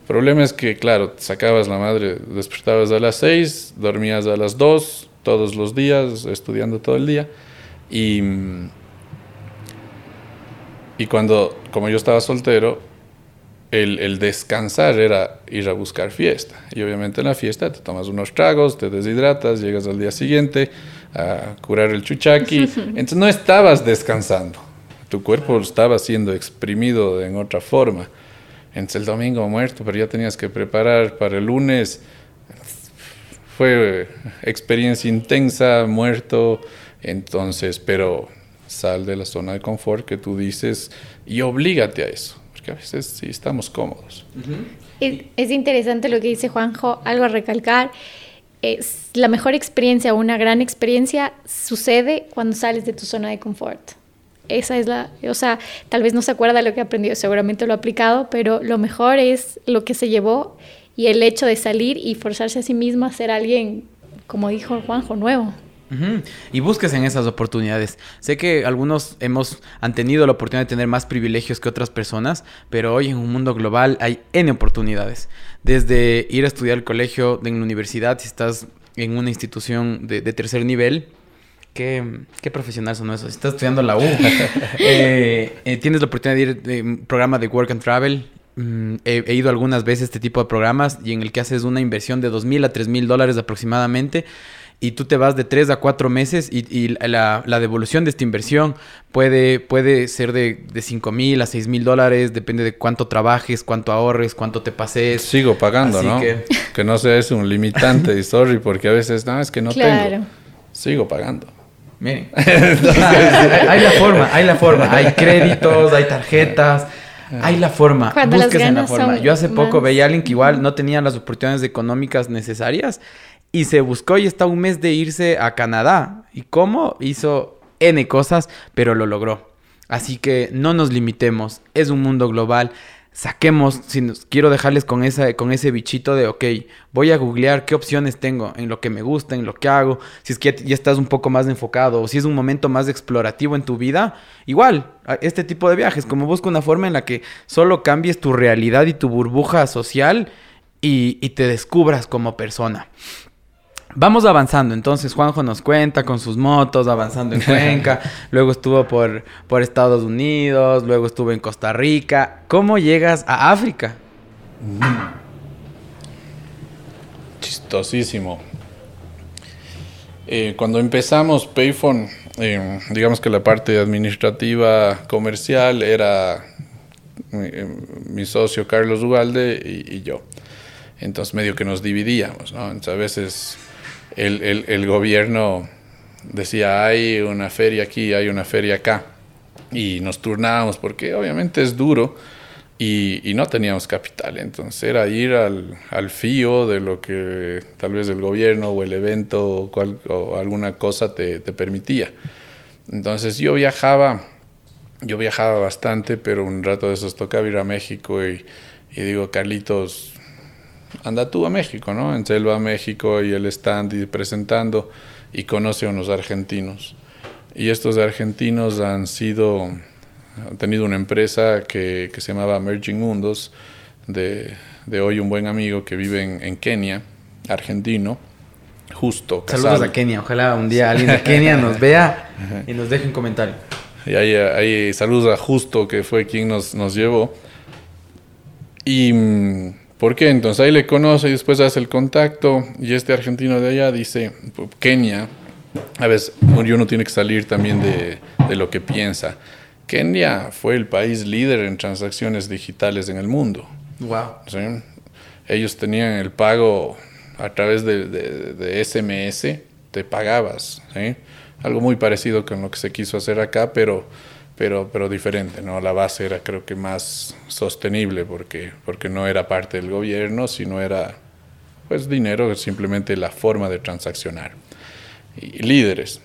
problema es que, claro, sacabas la madre, despertabas a las 6, dormías a las 2, todos los días, estudiando todo el día. Y, y cuando, como yo estaba soltero, el, el, descansar era ir a buscar fiesta. Y obviamente en la fiesta te tomas unos tragos, te deshidratas, llegas al día siguiente a curar el chuchaqui. Entonces no estabas descansando. Tu cuerpo estaba siendo exprimido en otra forma. Entonces el domingo muerto, pero ya tenías que preparar para el lunes. Fue experiencia intensa, muerto. Entonces, pero sal de la zona de confort que tú dices y oblígate a eso a veces sí estamos cómodos. es, interesante lo que dice Juanjo, algo a recalcar. Es la mejor experiencia, una gran experiencia, sucede cuando sales de tu zona de confort. Esa es la, o sea, tal vez no se acuerda de lo que aprendió, seguramente lo ha aplicado, pero lo mejor es lo que se llevó y el hecho de salir y forzarse a sí mismo a ser alguien, como dijo Juanjo, nuevo. Y busques en esas oportunidades. Sé que algunos hemos, han tenido la oportunidad de tener más privilegios que otras personas, pero hoy en un mundo global hay N oportunidades. Desde ir a estudiar al colegio, en la universidad, si estás en una institución de, tercer nivel, ¿Qué, ¿Qué, profesional son esos? Si estás estudiando la U, eh, eh, tienes la oportunidad de ir de un programa de Work and Travel. Mm, he, he, ido algunas veces a este tipo de programas y en el que haces una inversión de dos mil a tres mil dólares aproximadamente y tú te vas de 3 a 4 meses y, la, devolución de esta inversión puede, puede ser de, de 5 mil a 6 mil dólares, depende de cuánto trabajes, cuánto ahorres, cuánto te pases. Sigo pagando, ¿no? Que... no sea eso un limitante, y sorry, porque a veces, no, es que no tengo. Sigo pagando. Miren, hay, la forma, hay la forma, hay créditos, hay tarjetas. Hay la forma, busques en la forma. Yo hace poco veía a alguien que igual no tenía las oportunidades económicas necesarias y se buscó y está un mes de irse a Canadá. ¿Y cómo? Hizo N cosas, pero lo logró. Así que no nos limitemos, es un mundo global. Saquemos, si nos, quiero dejarles con, esa, con ese bichito de, ok, voy a googlear qué opciones tengo en lo que me gusta, en lo que hago. Si es que ya estás un poco más enfocado o si es un momento más explorativo en tu vida, igual, este tipo de viajes, como busca una forma en la que solo cambies tu realidad y tu burbuja social y te descubras como persona. Vamos avanzando, entonces Juanjo nos cuenta con sus motos, avanzando en Cuenca, luego estuvo por, por Estados Unidos, luego estuvo en Costa Rica. ¿Cómo llegas a África? Chistosísimo. Eh, cuando empezamos Payphone, eh, digamos que la parte administrativa comercial era eh, mi socio Carlos Ugalde y, y, yo. Entonces medio que nos dividíamos, ¿no? Entonces, a veces el, el, gobierno decía, hay una feria aquí, hay una feria acá, y nos turnábamos porque obviamente es duro y, no teníamos capital, entonces era ir al, al, fío de lo que tal vez el gobierno o el evento o, alguna cosa te, te, permitía. Entonces yo viajaba, yo viajaba bastante, pero un rato de esos tocaba ir a México y, y digo, Carlitos, anda tú a México, ¿no? En Selva a México y stand y presentando y conoce a unos argentinos. Y estos argentinos han sido, han tenido una empresa que, que se llamaba Merging Mundos, de, de, hoy un buen amigo que vive en, en Kenia, argentino, justo. Saludos a Kenia, ojalá un día alguien de Kenia nos vea y nos deje un comentario. Y ahí, ahí saludos a Justo, que fue quien nos, nos llevó. Y ¿Por qué? Entonces ahí le conoce y después hace el contacto y este argentino de allá dice, Kenia, a veces uno tiene que salir también de, de lo que piensa. Kenia fue el país líder en transacciones digitales en el mundo. Wow. Ellos tenían el pago a través de, de, de SMS, te pagabas. ¿sí? Algo muy parecido con lo que se quiso hacer acá, pero pero, pero diferente, ¿no? La base era creo que más sostenible porque, porque no era parte del gobierno, sino era pues dinero, simplemente la forma de transaccionar. Y líderes.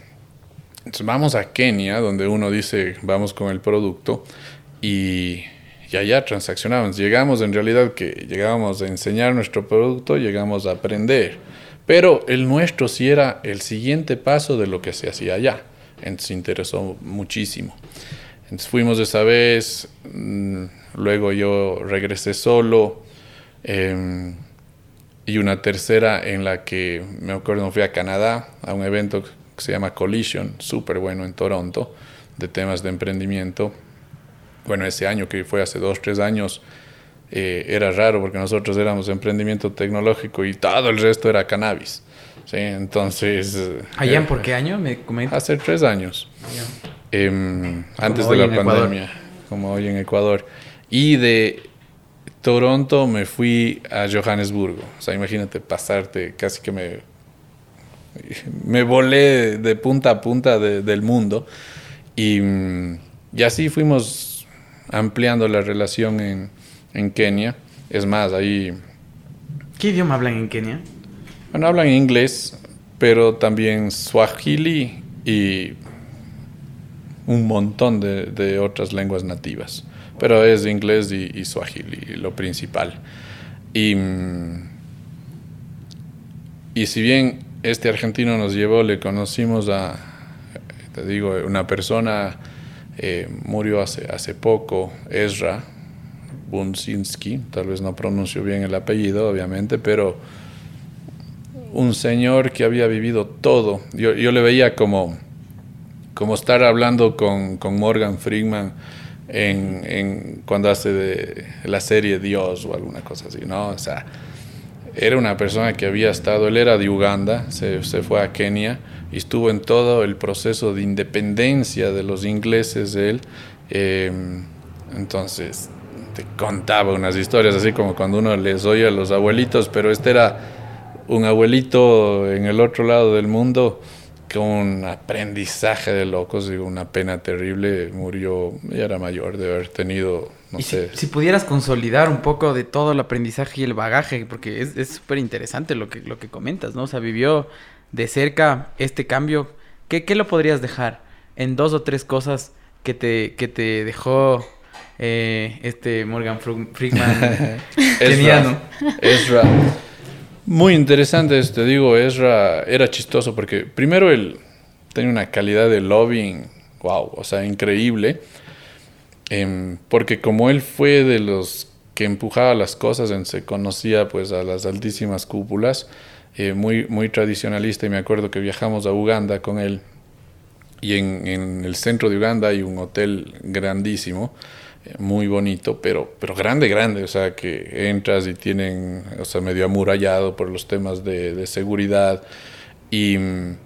Entonces vamos a Kenia, donde uno dice vamos con el producto y, y allá transaccionamos. Llegamos en realidad que llegábamos a enseñar nuestro producto, llegamos a aprender. Pero el nuestro sí era el siguiente paso de lo que se hacía allá. Entonces interesó muchísimo. Entonces fuimos esa vez, mm, luego yo regresé solo. Eh, y una tercera en la que me acuerdo fui a Canadá a un evento que se llama Collision, súper bueno en Toronto, de temas de emprendimiento. Bueno, ese año que fue hace dos, tres años, eh, era raro porque nosotros éramos emprendimiento tecnológico y todo el resto era cannabis. ¿sí? Entonces... ¿Allá en por qué año? Me Hace tres años. Em, antes de la pandemia, como hoy en Ecuador. Y de Toronto me fui a Johannesburgo. O sea, imagínate pasarte, casi que me, me volé de punta a punta del mundo. Y, y, así fuimos ampliando la relación en, en, Kenia. Es más, ahí... ¿Qué idioma hablan en Kenia? Bueno, hablan inglés, pero también swahili y un montón de, de otras lenguas nativas pero es inglés y, y lo principal. Y, y si bien este argentino nos llevó, le conocimos a, te digo, una persona, eh, murió hace, hace poco, Ezra Bunsinski, tal vez no pronuncio bien el apellido, obviamente, pero un señor que había vivido todo. Yo, yo le veía como, como estar hablando con, con Morgan Freeman en, en, cuando hace de la serie Dios o alguna cosa así, ¿no? O sea, era una persona que había estado, él era de Uganda, se, se, fue a Kenia y estuvo en todo el proceso de independencia de los ingleses él. Eh, entonces, te contaba unas historias así como cuando uno les oye a los abuelitos, pero este era un abuelito en el otro lado del mundo un aprendizaje de locos, digo, una pena terrible, murió, ya era mayor de haber tenido, no sé. Si, pudieras consolidar un poco de todo el aprendizaje y el bagaje, porque es súper interesante lo que, lo que comentas, ¿no? O sea, vivió de cerca este cambio, ¿qué, qué lo podrías dejar en dos o tres cosas que te, que te dejó eh, este Morgan Freeman keniano? Ezra. Muy interesante, te digo, Ezra era chistoso porque primero él tenía una calidad de lobbying, wow, o sea, increíble, em, porque como él fue de los que empujaba las cosas, en, se conocía pues a las altísimas cúpulas, eh, muy, muy tradicionalista, y me acuerdo que viajamos a Uganda con él, y en, en el centro de Uganda hay un hotel grandísimo, muy bonito, pero, pero grande, grande, o sea, que entras y tienen, o sea, medio amurallado por los temas de, seguridad. Y mm,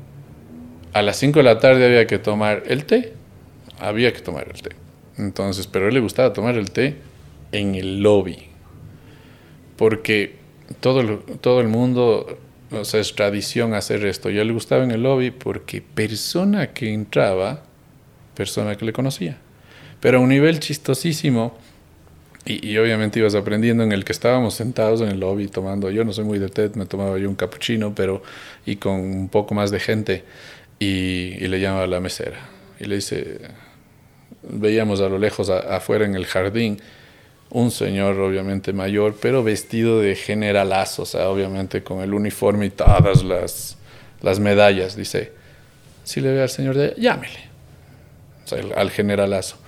a las 5 de la tarde había que tomar el té, había que tomar el té. Entonces, pero a él le gustaba tomar el té en el lobby, porque todo, todo el mundo, o sea, es tradición hacer esto. Y a él le gustaba en el lobby porque persona que entraba, persona que le conocía pero a un nivel chistosísimo. Y, obviamente ibas aprendiendo en el que estábamos sentados en el lobby tomando, yo no soy muy de TED, me tomaba yo un cappuccino, pero y con un poco más de gente, y, le llamaba a la mesera. Y le dice, veíamos a lo lejos, afuera en el jardín, un señor obviamente mayor, pero vestido de generalazo, o sea, obviamente con el uniforme y todas las, las medallas. Dice, si le ve al señor de llámele, o sea, al generalazo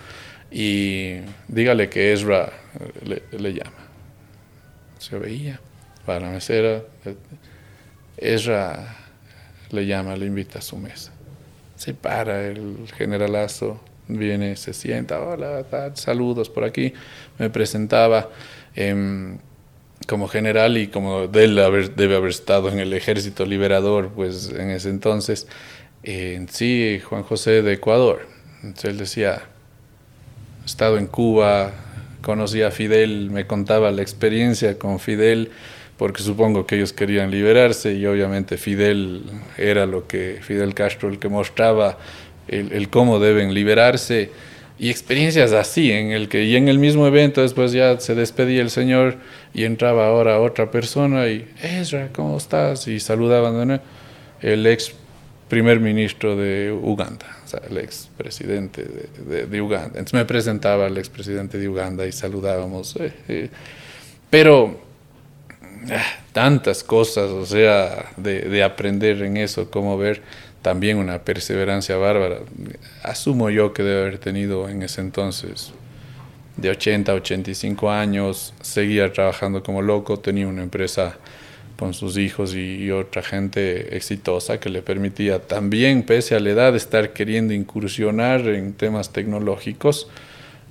y dígale que Ezra le, llama. Se veía, para la mesera, Ezra le llama, le invita a su mesa. Se para el generalazo, viene, se sienta, hola, saludos por aquí. Me presentaba em, como general y como él debe haber estado en el ejército liberador, pues en ese entonces, en sí, Juan José de Ecuador. Entonces él decía, estado en Cuba, conocí a Fidel, me contaba la experiencia con Fidel, porque supongo que ellos querían liberarse y obviamente Fidel era lo que Fidel Castro el que mostraba el, cómo deben liberarse. Y experiencias así en el que y en el mismo evento después ya se despedía el señor y entraba ahora otra persona y Ezra cómo estás y saludaban el ex primer ministro de Uganda, o sea, el ex presidente de, Uganda. Entonces me presentaba al ex presidente de Uganda y saludábamos. Eh, eh. pero ah, tantas cosas, o sea, de, aprender en eso, como ver también una perseverancia bárbara. Asumo yo que debe haber tenido en ese entonces de 80 a 85 años, seguía trabajando como loco, tenía una empresa con sus hijos y, otra gente exitosa que le permitía también, pese a la edad, estar queriendo incursionar en temas tecnológicos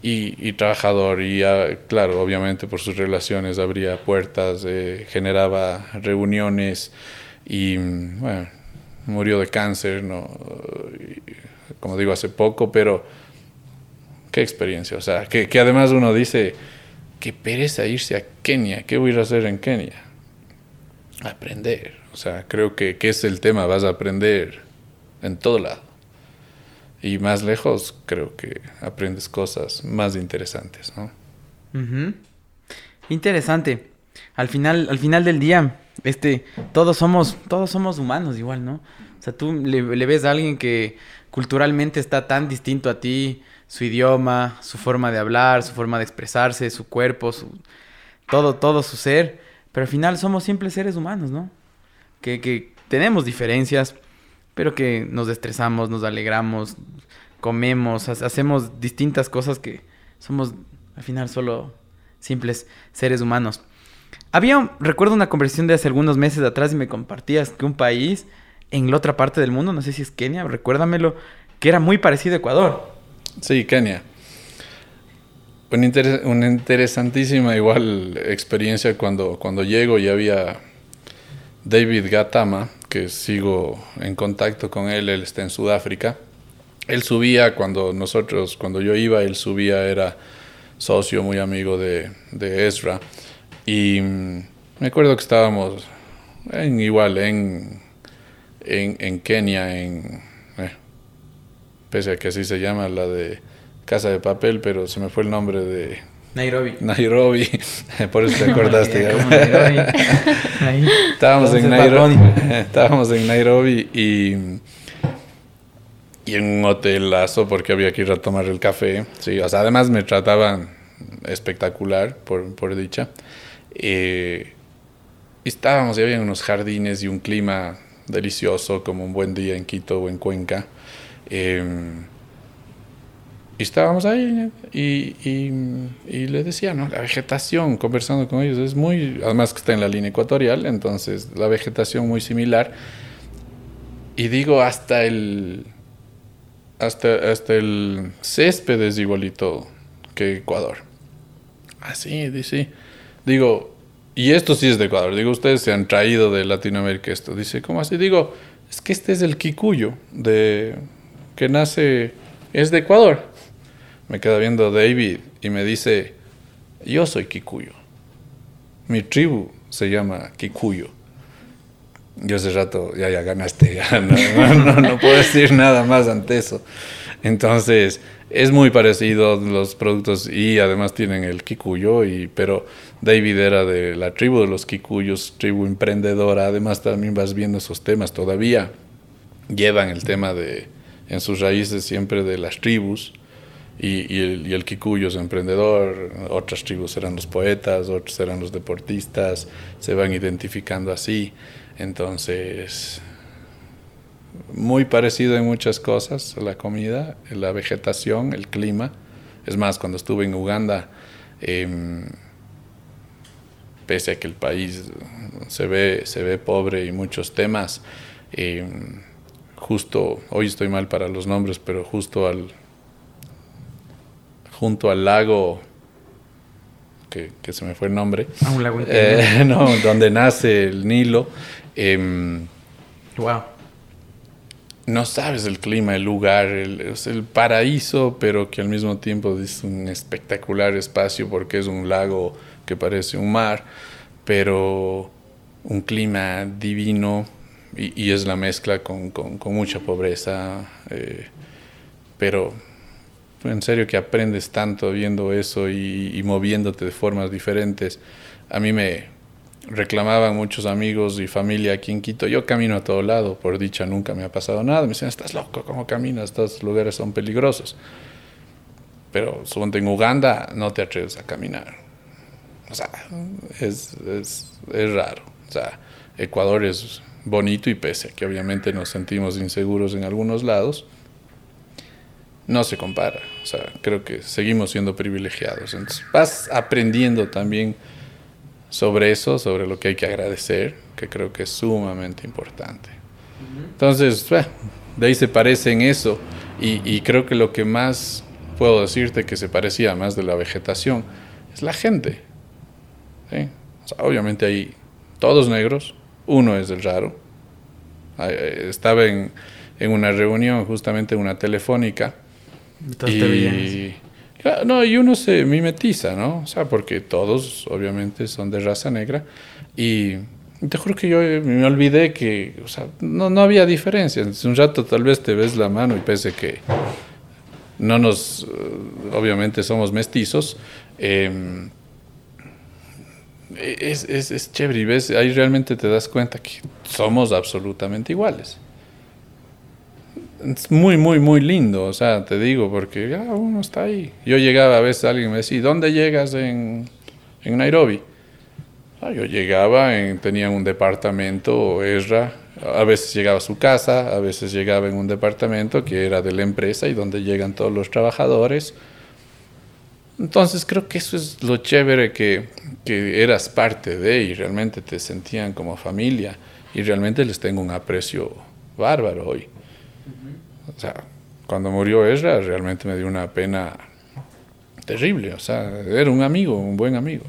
y, trabajador. Y claro, obviamente por sus relaciones abría puertas, eh, generaba reuniones y murió de cáncer, ¿no? como digo, hace poco, pero qué experiencia. O sea, que, que además uno dice, qué pereza irse a Kenia, ¿qué voy a hacer en Kenia? Aprender. O sea, creo que, que es el tema, vas a aprender en todo lado. Y más lejos, creo que aprendes cosas más interesantes, ¿no? Interesante. Al final, al final del día, este, todos somos, todos somos humanos igual, ¿no? O sea, tú le, ves a alguien que culturalmente está tan distinto a ti, su idioma, su forma de hablar, su forma de expresarse, su cuerpo, su, todo, todo su ser pero al final somos simples seres humanos, ¿no? Que, tenemos diferencias, pero que nos estresamos, nos alegramos, comemos, hacemos distintas cosas que somos al final solo simples seres humanos. Había, recuerdo una conversación de hace algunos meses atrás y me compartías que un país en la otra parte del mundo, no sé si es Kenia, recuérdamelo, que era muy parecido a Ecuador. Sí, Kenia. Una, interesantísima igual experiencia cuando, cuando llego y había David Gatama, que sigo en contacto con él, él está en Sudáfrica. Él subía cuando nosotros, cuando yo iba, él subía, era socio muy amigo de, de Ezra. Y mm, me acuerdo que estábamos en, igual en, en, en Kenia, en, eh, pese a que así se llama la de Casa de Papel, pero se me fue el nombre de... Nairobi. Nairobi, por eso te acordaste. Estábamos en Nairobi, estábamos en Nairobi y, y en un hotelazo porque había que ir a tomar el café. Sí, o sea, además me trataban espectacular, por, por dicha. Eh, y estábamos y había unos jardines y un clima delicioso, como un buen día en Quito o en Cuenca. Eh, y estábamos ahí y, y, le decía, ¿no? La vegetación, conversando con ellos, es muy, además que está en la línea ecuatorial, entonces la vegetación muy similar. Y digo, hasta el, hasta, hasta el césped es igualito que Ecuador. Así, ah, dice. Digo, y esto sí es de Ecuador. Digo, ustedes se han traído de Latinoamérica esto. Dice, ¿cómo así? Digo, es que este es el Kikuyo, de, que nace, es de Ecuador me queda viendo David y me dice, yo soy Kikuyo. Mi tribu se llama Kikuyo. Yo hace rato, ya, ya ganaste, ya, no, no, puedo decir nada más ante eso. Entonces, es muy parecido los productos y además tienen el Kikuyo, y, pero David era de la tribu de los Kikuyos, tribu emprendedora. Además, también vas viendo esos temas todavía. Llevan el tema de, en sus raíces siempre de las tribus y, el, y Kikuyo es emprendedor, otras tribus eran los poetas, otros eran los deportistas, se van identificando así. Entonces, muy parecido en muchas cosas, la comida, la vegetación, el clima. Es más, cuando estuve en Uganda, em, pese a que el país se ve, se ve pobre y muchos temas, em, justo, hoy estoy mal para los nombres, pero justo al, junto al lago, que, se me fue el nombre. Ah, un lago eh, No, donde nace el Nilo. wow. Em, no sabes el clima, el lugar, es el paraíso, pero que al mismo tiempo es un espectacular espacio porque es un lago que parece un mar, pero un clima divino y, es la mezcla con, mucha pobreza, eh, pero en serio que aprendes tanto viendo eso y, moviéndote de formas diferentes. A mí me reclamaban muchos amigos y familia aquí en Quito. Yo camino a todo lado, por dicha nunca me ha pasado nada. Me decían, estás loco, ¿cómo caminas? Estos lugares son peligrosos. Pero suponte en Uganda no te atreves a caminar. O sea, es, es, es raro. O sea, Ecuador es bonito y pese a que obviamente nos sentimos inseguros en algunos lados no se compara. O sea, creo que seguimos siendo privilegiados. Entonces vas aprendiendo también sobre eso, sobre lo que hay que agradecer, que creo que es sumamente importante. Entonces, de ahí se parece en eso. Y, creo que lo que más puedo decirte que se parecía más de la vegetación es la gente. obviamente hay todos negros, uno es el raro. Eh, estaba en, en una reunión, justamente una telefónica. Y, no, y uno se mimetiza, ¿no? O sea, porque todos obviamente son de raza negra. Y te juro que yo me olvidé que, o sea, no, no había diferencia. un rato tal vez te ves la mano y pese que no nos, eh, obviamente somos mestizos, em, es, es, es, chévere y ves, ahí realmente te das cuenta que somos absolutamente iguales. Es muy, muy, muy lindo, o sea, te digo, porque ya uno está ahí. Yo llegaba a veces, alguien me decía, ¿dónde llegas en, en Nairobi? Ah, yo llegaba, en, tenía un departamento, Esra, a veces llegaba a su casa, a veces llegaba en un departamento que era de la empresa y donde llegan todos los trabajadores. Entonces creo que eso es lo chévere que, que eras parte de y realmente te sentían como familia y realmente les tengo un aprecio bárbaro hoy. O sea, cuando murió Esra realmente me dio una pena terrible, o sea, era un amigo, un buen amigo.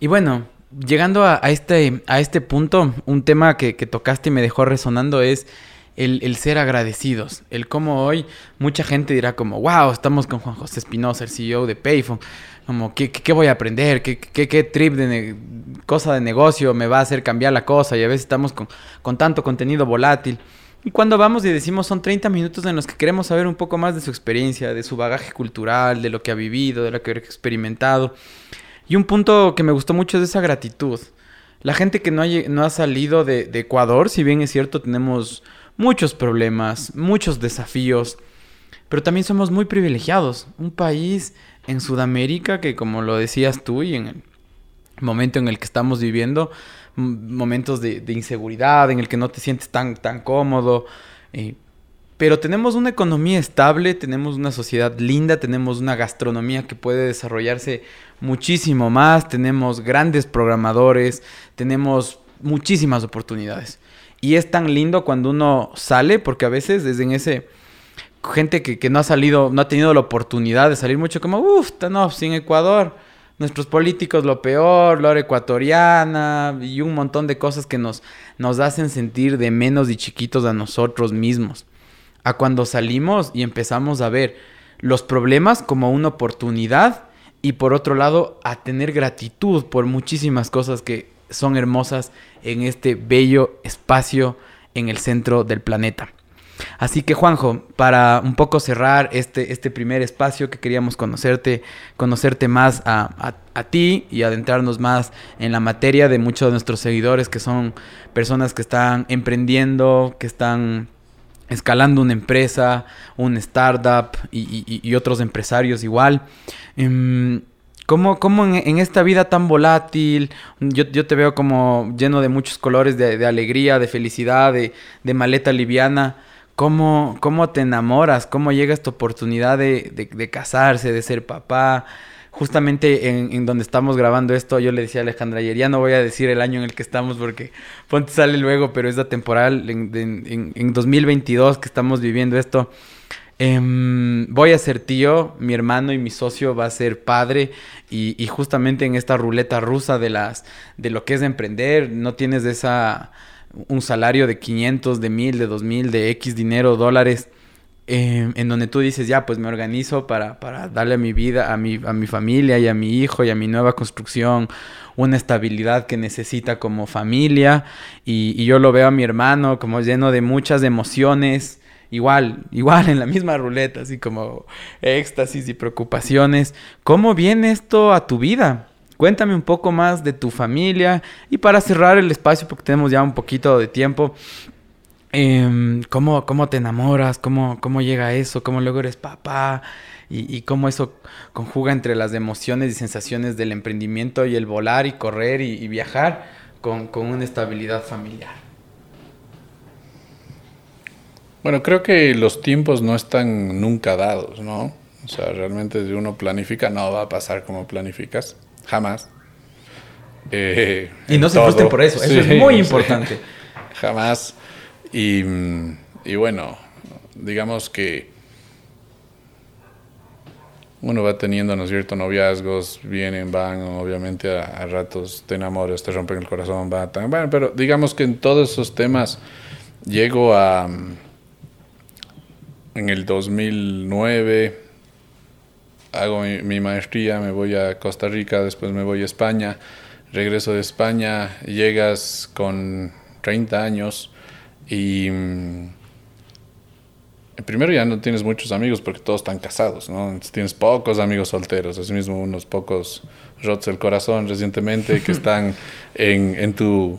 Y bueno, llegando a, este, a este punto, un tema que, tocaste y me dejó resonando es el, ser agradecidos. El cómo hoy mucha gente dirá como, wow, estamos con Juan José Espinosa, el CEO de Payphone. Como, ¿qué, qué voy a aprender? ¿Qué, qué, trip de cosa de negocio me va a hacer cambiar la cosa? Y a veces estamos con, con tanto contenido volátil. Y cuando vamos y decimos son 30 minutos en los que queremos saber un poco más de su experiencia, de su bagaje cultural, de lo que ha vivido, de lo que ha experimentado. Y un punto que me gustó mucho es esa gratitud. La gente que no ha, salido de, Ecuador, si bien es cierto, tenemos muchos problemas, muchos desafíos, pero también somos muy privilegiados. Un país en Sudamérica que, como lo decías tú y en el momento en el que estamos viviendo, momentos de, inseguridad, en el que no te sientes tan, tan cómodo. Eh, pero tenemos una economía estable, tenemos una sociedad linda, tenemos una gastronomía que puede desarrollarse muchísimo más, tenemos grandes programadores, tenemos muchísimas oportunidades. Y es tan lindo cuando uno sale, porque a veces desde en ese gente que, no ha salido, no ha tenido la oportunidad de salir mucho, como, uff, no, sin Ecuador, nuestros políticos lo peor, la hora ecuatoriana y un montón de cosas que nos, nos hacen sentir de menos y chiquitos a nosotros mismos a cuando salimos y empezamos a ver los problemas como una oportunidad y por otro lado a tener gratitud por muchísimas cosas que son hermosas en este bello espacio en el centro del planeta. Así que Juanjo, para un poco cerrar este, este primer espacio que queríamos conocerte, conocerte más a, a, ti y adentrarnos más en la materia de muchos de nuestros seguidores que son personas que están emprendiendo, que están escalando una empresa, un startup y, otros empresarios igual. Em, ¿Cómo, en, esta vida tan volátil, yo, te veo como lleno de muchos colores de, alegría, de felicidad, de, maleta liviana? ¿Cómo, ¿Cómo te enamoras? ¿Cómo llega esta oportunidad de, de casarse, de ser papá? justamente en, donde estamos grabando esto, yo le decía a Alejandra ayer, ya no voy a decir el año en el que estamos porque ponte sale luego, pero es la temporal en, en 2022 que estamos viviendo esto. Em, voy a ser tío, mi hermano y mi socio va a ser padre y, y, justamente en esta ruleta rusa de las de lo que es emprender, no tienes esa un salario de 500, de 1000, de 2000, de X dinero, dólares Em, en donde tú dices, ya, pues me organizo para, para darle a mi vida, a mi, a mi familia y a mi hijo y a mi nueva construcción una estabilidad que necesita como familia. Y, y yo lo veo a mi hermano como lleno de muchas emociones, igual, igual en la misma ruleta, así como éxtasis y preocupaciones. ¿Cómo viene esto a tu vida? Cuéntame un poco más de tu familia y para cerrar el espacio, porque tenemos ya un poquito de tiempo, Em, ¿cómo, ¿cómo, te enamoras? ¿Cómo, ¿Cómo llega eso? ¿Cómo luego eres papá? Y, cómo eso conjuga entre las emociones y sensaciones del emprendimiento y el volar y correr y, viajar con, con, una estabilidad familiar. Bueno, creo que los tiempos no están nunca dados, ¿no? O sea, realmente si uno planifica, no va a pasar como planificas, jamás. Eh, y no se todo. frustren por eso, eso Sí, es muy importante. Jamás. Y, y bueno, digamos que uno va teniendo, ¿no es cierto?, noviazgos, vienen, van, obviamente a, a ratos te enamoras, te rompen el corazón, va, tan, bueno, pero digamos que en todos esos temas llego a, mm, en el 2009, hago mi, mi maestría, me voy a Costa Rica, después me voy a España, regreso de España, llegas con 30 años y mm, primero ya no tienes muchos amigos porque todos están casados, ¿no? Entonces tienes pocos amigos solteros, asimismo unos pocos rotos el corazón recientemente que están en, en tu,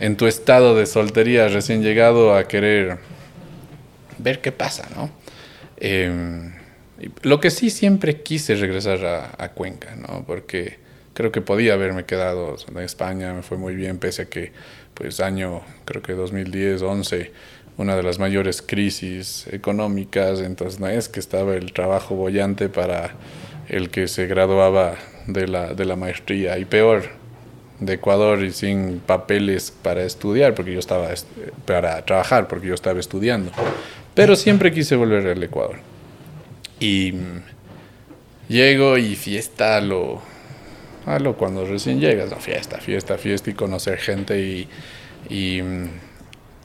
en tu estado de soltería recién llegado a querer ver qué pasa, ¿no? Eh, lo que sí siempre quise regresar a, Cuenca, ¿no? Porque creo que podía haberme quedado en España, me fue muy bien, pese a que, pues, año, creo que 2010, 11, una de las mayores crisis económicas, entonces no es que estaba el trabajo bollante para el que se graduaba de la, de la maestría, y peor, de Ecuador y sin papeles para estudiar, porque yo estaba, est- para trabajar, porque yo estaba estudiando. Pero siempre quise volver al Ecuador. Y llego y fiesta a lo, a lo cuando recién llegas, no, fiesta, fiesta, fiesta y conocer gente y, y, mm,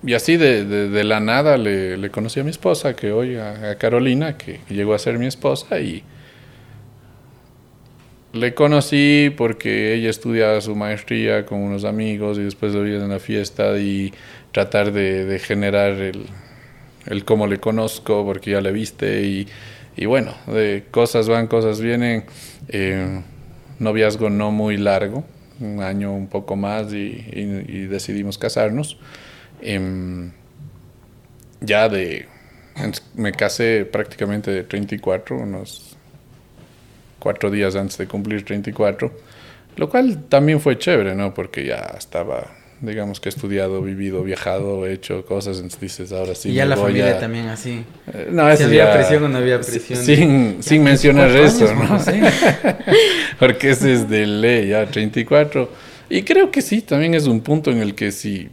y así de, de- de la nada le, le conocí a mi esposa, que hoy a, a Carolina, que llegó a ser mi esposa y le conocí porque ella estudiaba su maestría con unos amigos y después lo vi en la fiesta y tratar de, de generar el, el cómo le conozco porque ya le viste y, y bueno, de cosas van, cosas vienen. Eh, noviazgo no muy largo, un año un poco más y decidimos casarnos. Em, ya de... Me casé prácticamente de 34, unos cuatro días antes de cumplir 34, lo cual también fue chévere, ¿no? Porque ya estaba, digamos que estudiado, vivido, viajado, hecho cosas, entonces dices, ahora sí. y ya me la voy familia a- también así. Eh, No, Si eso había ya- presión o no había presión. Sin, sin mencionar 34 eso, años, ¿no? Porque ese es de ley, ya 34. Y creo que sí, también es un punto en el que si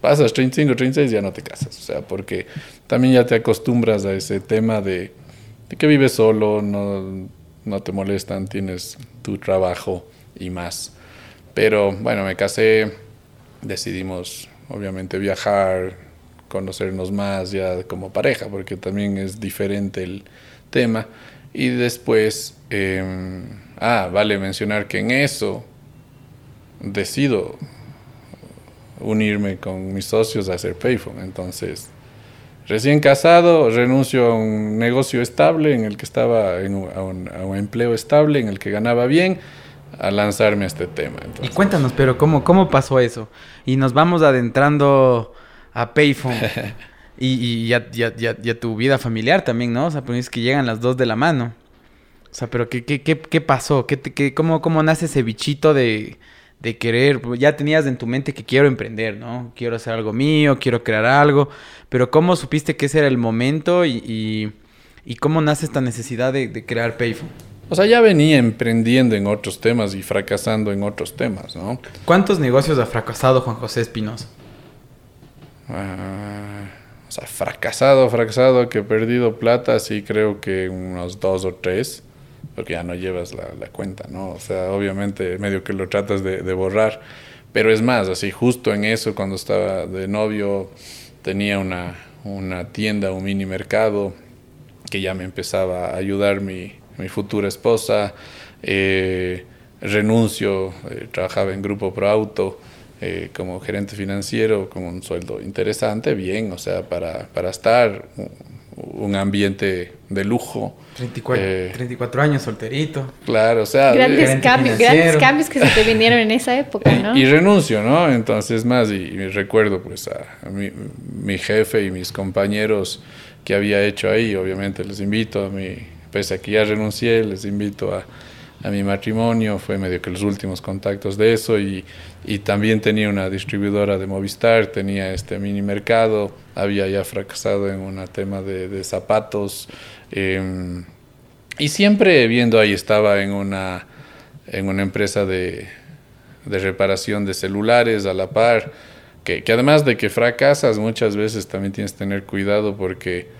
pasas 35, 36 ya no te casas. O sea, porque también ya te acostumbras a ese tema de, de que vives solo, no, no te molestan, tienes tu trabajo y más. Pero bueno, me casé, decidimos obviamente viajar, conocernos más ya como pareja, porque también es diferente el tema. Y después, eh, ah, vale mencionar que en eso decido unirme con mis socios a hacer Payphone. Entonces, recién casado, renuncio a un negocio estable en el que estaba, en a un empleo estable en el que ganaba bien, a lanzarme a este tema. Y cuéntanos, pero ¿cómo, cómo pasó eso? Y nos vamos adentrando a Payphone. y y ya, ya, ya, ya tu vida familiar también, ¿no? O sea, pues es que llegan las dos de la mano. O sea, pero ¿qué, qué, qué, qué pasó? ¿Qué, qué- cómo, ¿Cómo nace ese bichito de, de querer? Ya tenías en tu mente que quiero emprender, ¿no? Quiero hacer algo mío, quiero crear algo. Pero ¿cómo supiste que ese era el momento y, y, y cómo nace esta necesidad de, de crear Payphone? O sea, ya venía emprendiendo en otros temas y fracasando en otros temas, ¿no? ¿Cuántos negocios ha fracasado Juan José Espinosa? Ah, o sea, fracasado, fracasado, que he perdido plata, sí creo que unos dos o tres, porque ya no llevas la, la cuenta, ¿no? O sea, obviamente medio que lo tratas de, de borrar, pero es más, así justo en eso, cuando estaba de novio, tenía una, una tienda, un mini mercado, que ya me empezaba a ayudar mi, mi futura esposa, eh, renuncio, eh, trabajaba en Grupo Pro Auto eh, como gerente financiero, con un sueldo interesante, bien, o sea, para, para estar un, ambiente de lujo. 34, Eh, 34 años, solterito. Claro, o sea, Grandes gerente cambios, grandes cambios que se te vinieron en esa época, ¿no? Y renuncio, ¿no? Entonces más, y, y recuerdo pues a, a mi, mi jefe y mis compañeros que había hecho ahí, obviamente les invito a mi, pese a que ya renuncié, les invito a, a mi matrimonio, fue medio que los últimos contactos de eso y, y también tenía una distribuidora de Movistar, tenía este mini mercado, había ya fracasado en un tema de, de zapatos em, y siempre viendo ahí estaba en una, en una empresa de, de reparación de celulares a la par, que, que, además de que fracasas muchas veces también tienes que tener cuidado porque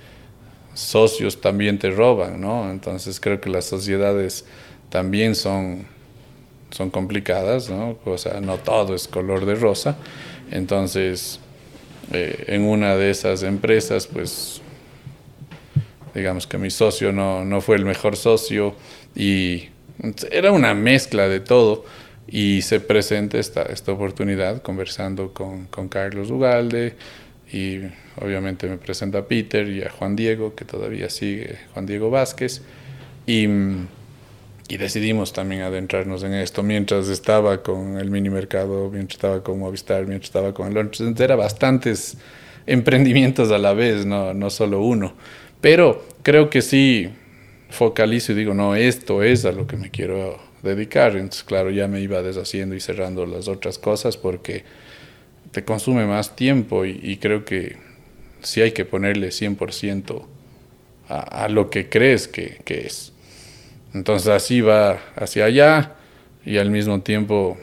socios también te roban, ¿no? Entonces creo que las sociedades también son, son complicadas, ¿no? O sea, no todo es color de rosa. Entonces, eh, en una de esas empresas, pues, digamos que mi socio no, no fue el mejor socio y era una mezcla de todo y se presenta esta, esta oportunidad conversando con, con Carlos Ugalde y obviamente me presenta a Peter y a Juan Diego, que todavía sigue, Juan Diego Vázquez, y, y, decidimos también adentrarnos en esto mientras estaba con el mini mercado, mientras estaba con Movistar, mientras estaba con el Launch. Era bastantes emprendimientos a la vez, no, no solo uno. Pero creo que sí focalizo y digo, no, esto es a lo que me quiero dedicar. Entonces, claro, ya me iba deshaciendo y cerrando las otras cosas porque te consume más tiempo y, creo que sí hay que ponerle 100% a, a, lo que crees que, es. Entonces así va hacia allá y al mismo tiempo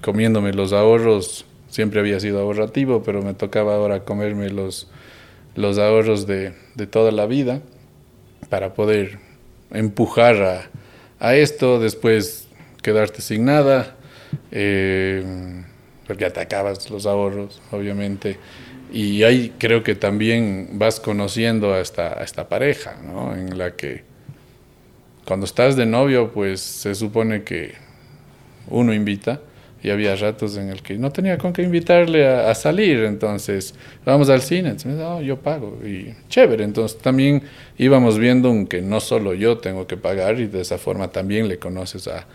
comiéndome los ahorros, siempre había sido ahorrativo, pero me tocaba ahora comerme los, los ahorros de, de toda la vida para poder empujar a, a, esto, después quedarte sin nada. Eh, porque te acabas los ahorros, obviamente. Y ahí creo que también vas conociendo a esta, a esta pareja, ¿no? En la que cuando estás de novio, pues se supone que uno invita y había ratos en el que no tenía con qué invitarle a, salir, entonces vamos al cine, entonces oh, yo pago y chévere, entonces también íbamos viendo que no solo yo tengo que pagar y de esa forma también le conoces a,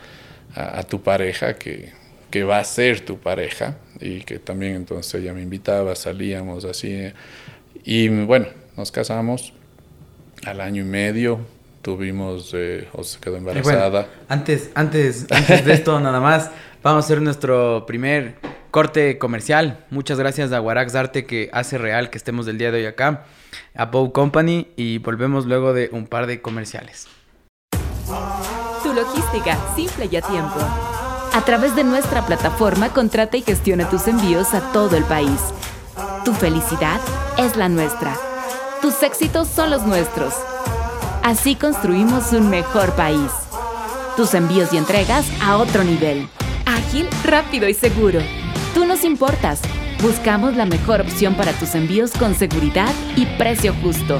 a tu pareja que que va a ser tu pareja y que también entonces ella me invitaba, salíamos así y bueno, nos casamos al año y medio, tuvimos eh, o se quedó embarazada. antes, antes, antes de esto nada más, vamos a hacer nuestro primer corte comercial. Muchas gracias a Warax Arte que hace real que estemos del día de hoy acá, a Bow Company y volvemos luego de un par de comerciales. Tu logística, simple y a tiempo. A través de nuestra plataforma, contrata y gestiona tus envíos a todo el país. Tu felicidad es la nuestra. Tus éxitos son los nuestros. Así construimos un mejor país. Tus envíos y entregas a otro nivel. Ágil, rápido y seguro. Tú nos importas. Buscamos la mejor opción para tus envíos con seguridad y precio justo.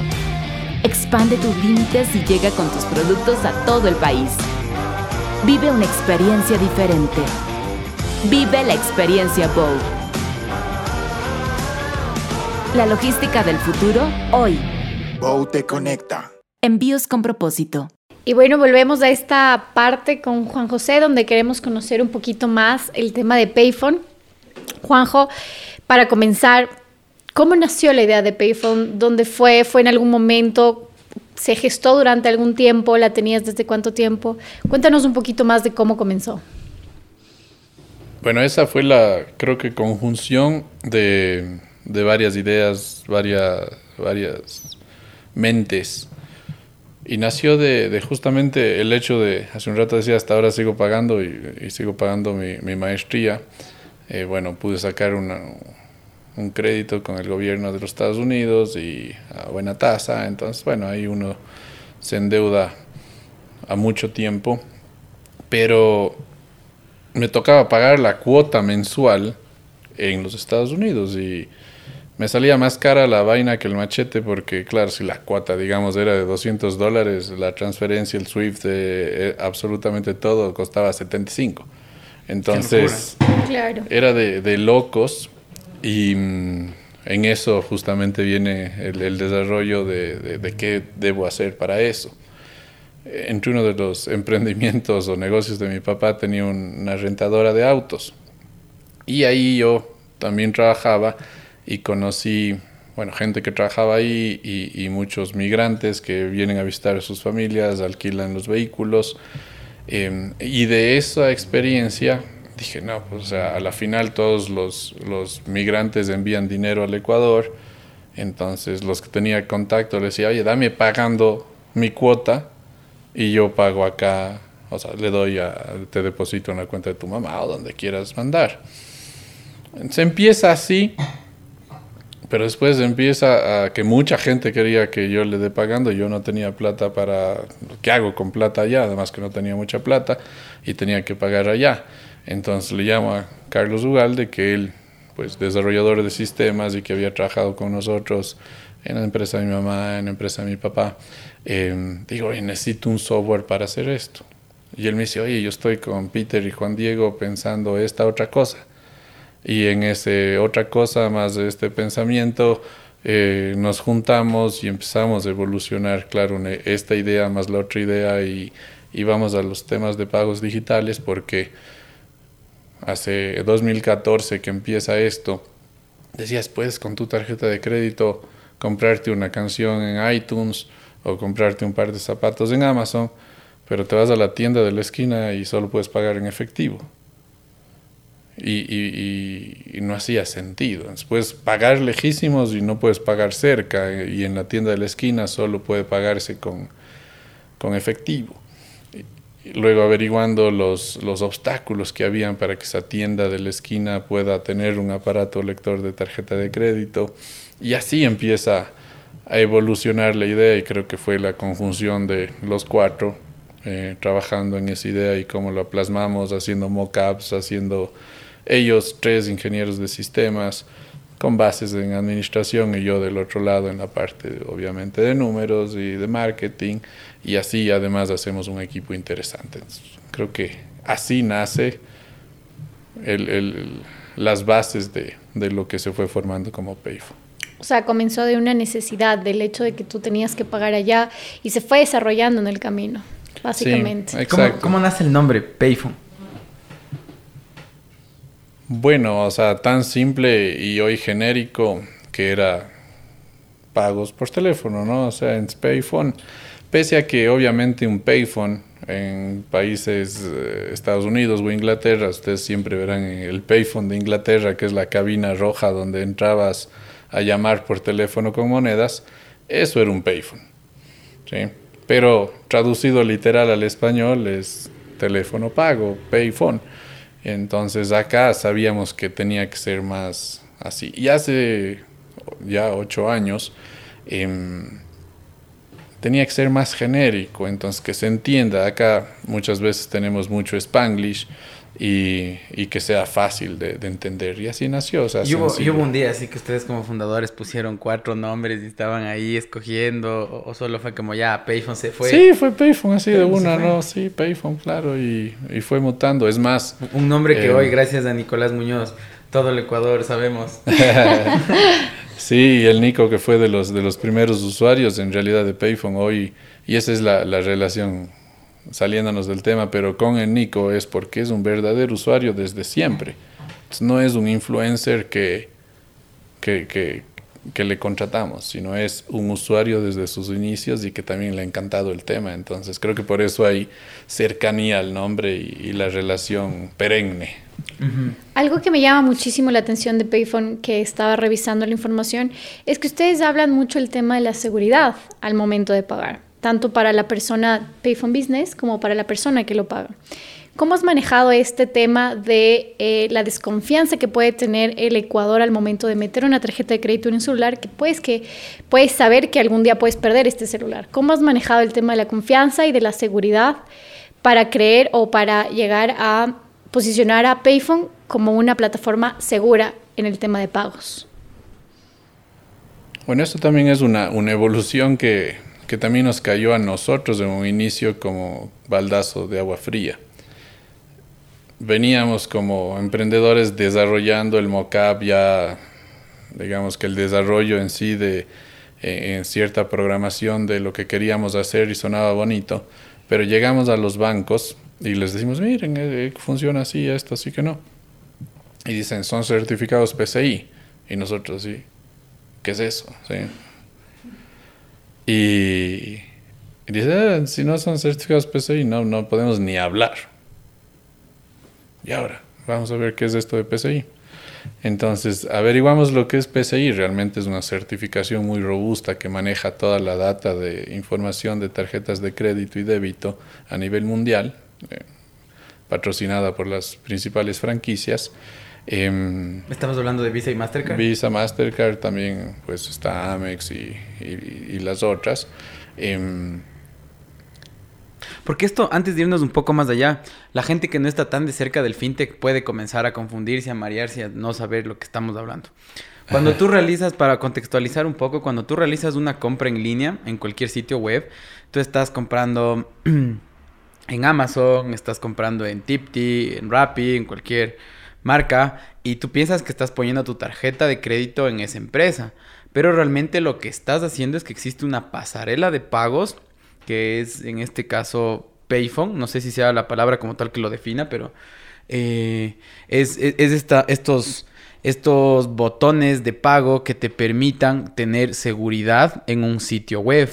Expande tus límites y llega con tus productos a todo el país. Vive una experiencia diferente. Vive la experiencia Bow. La logística del futuro hoy. Bow te conecta. Envíos con propósito. Y bueno, volvemos a esta parte con Juan José, donde queremos conocer un poquito más el tema de Payphone. Juanjo, para comenzar, ¿cómo nació la idea de Payphone? ¿Dónde fue? ¿Fue en algún momento? Se gestó durante algún tiempo? ¿La tenías desde cuánto tiempo? Cuéntanos un poquito más de cómo comenzó. Bueno, esa fue la, creo que conjunción de, de varias ideas, varias, varias mentes. Y nació de, de, justamente el hecho de, hace un rato decía, hasta ahora sigo pagando y, sigo pagando mi, mi maestría. Eh, bueno, pude sacar una, un crédito con el gobierno de los Estados Unidos y a buena tasa, entonces bueno, ahí uno se endeuda a mucho tiempo, pero me tocaba pagar la cuota mensual en los Estados Unidos y me salía más cara la vaina que el machete porque, claro, si la cuota, digamos, era de 200 dólares, la transferencia, el SWIFT, de, absolutamente todo costaba 75. Entonces, era de, de locos, y mm, en eso justamente viene el, desarrollo de, de, qué debo hacer para eso. Entre uno de los emprendimientos o negocios de mi papá tenía una rentadora de autos. Y ahí yo también trabajaba y conocí, bueno, gente que trabajaba ahí y, y muchos migrantes que vienen a visitar a sus familias, alquilan los vehículos. Eh, y de esa experiencia dije, no, pues o sea, a la final todos los, los migrantes envían dinero al Ecuador, entonces los que tenía contacto les decía, oye, dame pagando mi cuota y yo pago acá o sea, le doy a, te deposito en la cuenta de tu mamá o donde quieras mandar. Se empieza así, pero después empieza a que mucha gente quería que yo le dé pagando, yo no tenía plata para, ¿qué hago con plata allá? Además que no tenía mucha plata y tenía que pagar allá. Entonces le llamo a Carlos Ugalde, que él, pues desarrollador de sistemas y que había trabajado con nosotros en la empresa de mi mamá, en la empresa de mi papá, eh, digo, oye, necesito un software para hacer esto. Y él me dice, oye, yo estoy con Peter y Juan Diego pensando esta otra cosa. Y en ese otra cosa, más de este pensamiento, eh, nos juntamos y empezamos a evolucionar, claro, esta idea más la otra idea y, y vamos a los temas de pagos digitales porque hace 2014 que empieza esto, decías, puedes con tu tarjeta de crédito comprarte una canción en iTunes o comprarte un par de zapatos en Amazon, pero te vas a la tienda de la esquina y solo puedes pagar en efectivo. Y, no hacía sentido. Puedes pagar lejísimos y no puedes pagar cerca, y en la tienda de la esquina solo puede pagarse con, con efectivo. Luego averiguando los, los obstáculos que habían para que esa tienda de la esquina pueda tener un aparato lector de tarjeta de crédito. Y así empieza a evolucionar la idea y creo que fue la conjunción de los cuatro eh, trabajando en esa idea y cómo lo plasmamos, haciendo mockups, haciendo ellos tres ingenieros de sistemas con bases en administración y yo del otro lado en la parte obviamente de números y de marketing y así además hacemos un equipo interesante. creo que así nace las bases de, de lo que se fue formando como Payphone. O sea, comenzó de una necesidad, del hecho de que tú tenías que pagar allá y se fue desarrollando en el camino, básicamente. ¿Cómo, nace el nombre Payphone? Bueno, o sea, tan simple y hoy genérico que era pagos por teléfono, ¿no? O sea, en Payphone. Pese a que obviamente un payphone en países eh, Estados Unidos o Inglaterra, ustedes siempre verán el payphone de Inglaterra, que es la cabina roja donde entrabas a llamar por teléfono con monedas, eso era un payphone. ¿sí? Pero traducido literal al español es teléfono pago, payphone. Entonces acá sabíamos que tenía que ser más así. Y hace ya ocho años em, tenía que ser más genérico, entonces que se entienda. Acá muchas veces tenemos mucho spanglish y, y que sea fácil de, de, entender. Y así nació. O sea, y, hubo, y, hubo, un día así que ustedes como fundadores pusieron cuatro nombres y estaban ahí escogiendo, o, solo fue como ya Payphone se fue. Sí, fue Payphone así de una, ¿no? Sí, Payphone, claro, y, y, fue mutando. Es más. Un nombre que eh, hoy, gracias a Nicolás Muñoz, todo el Ecuador sabemos. sí, el Nico que fue de los, de los primeros usuarios en realidad de Payphone hoy, y esa es la, la relación saliéndonos del tema, pero con el Nico es porque es un verdadero usuario desde siempre. no es un influencer que, que, que, que, le contratamos, sino es un usuario desde sus inicios y que también le ha encantado el tema. Entonces creo que por eso hay cercanía al nombre y, la relación perenne. Algo que me llama muchísimo la atención de Payphone, que estaba revisando la información, es que ustedes hablan mucho el tema de la seguridad al momento de pagar tanto para la persona Payphone Business como para la persona que lo paga. ¿Cómo has manejado este tema de eh, la desconfianza que puede tener el Ecuador al momento de meter una tarjeta de crédito en un celular que puedes, que puedes saber que algún día puedes perder este celular? ¿Cómo has manejado el tema de la confianza y de la seguridad para creer o para llegar a posicionar a Payphone como una plataforma segura en el tema de pagos? Bueno, esto también es una, una evolución que que también nos cayó a nosotros en un inicio como baldazo de agua fría. Veníamos como emprendedores desarrollando el mockup ya, digamos que el desarrollo en sí de eh, en cierta programación de lo que queríamos hacer y sonaba bonito, pero llegamos a los bancos y les decimos, miren, eh, funciona así, esto, así que no. Y dicen, son certificados PCI. Y nosotros, sí, ¿qué es eso? ¿Sí? Y, dice, ah, si no son certificados PCI, no, no podemos ni hablar. Y ahora, vamos a ver qué es esto de PCI. Entonces, averiguamos lo que es PCI. Realmente es una certificación muy robusta que maneja toda la data de información de tarjetas de crédito y débito a nivel mundial. eh, patrocinada por las principales franquicias. Em, Estamos hablando de Visa y Mastercard. Visa, Mastercard, también pues está Amex y, y, las otras. Em, porque esto, antes de irnos un poco más allá, la gente que no está tan de cerca del fintech puede comenzar a confundirse, a marearse, a no saber lo que estamos hablando. Cuando tú realizas, para contextualizar un poco, cuando tú realizas una compra en línea en cualquier sitio web, tú estás comprando en Amazon, estás comprando en Tipti, en Rappi, en cualquier marca, y tú piensas que estás poniendo tu tarjeta de crédito en esa empresa. Pero realmente lo que estás haciendo es que existe una pasarela de pagos, que es en este caso Payphone, no sé si sea la palabra como tal que lo defina, pero eh, es, esta, estos, estos botones de pago que te permitan tener seguridad en un sitio web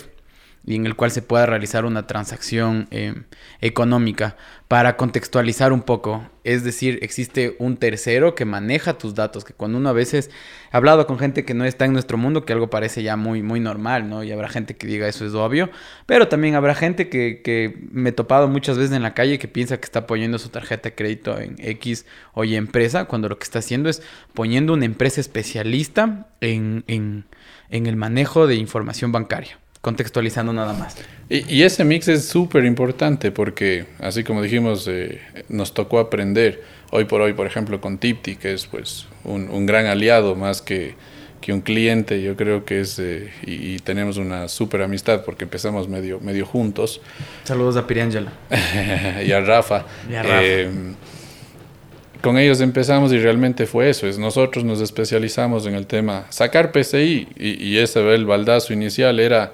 y en el cual se pueda realizar una transacción eh, económica. Para contextualizar un poco, es decir, existe un tercero que maneja tus datos, que cuando uno a veces ha hablado con gente que no está en nuestro mundo, que algo parece ya muy, muy normal, ¿no? Y habrá gente que diga eso es obvio, pero también habrá gente que, que me he topado muchas veces en la calle que piensa que está poniendo su tarjeta de crédito en X o Y empresa, cuando lo que está haciendo es poniendo una empresa especialista en, en, en el manejo de información bancaria contextualizando nada más. Y, ese mix es súper importante porque, así como dijimos, eh, nos tocó aprender hoy por hoy, por ejemplo, con Tipti, que es pues un, gran aliado más que, que, un cliente, yo creo que es, eh, y, tenemos una súper amistad porque empezamos medio, medio juntos. Saludos a Piriangela. y a Rafa. Y a Rafa. Eh, con ellos empezamos y realmente fue eso, es nosotros nos especializamos en el tema sacar PCI y, y ese el baldazo inicial era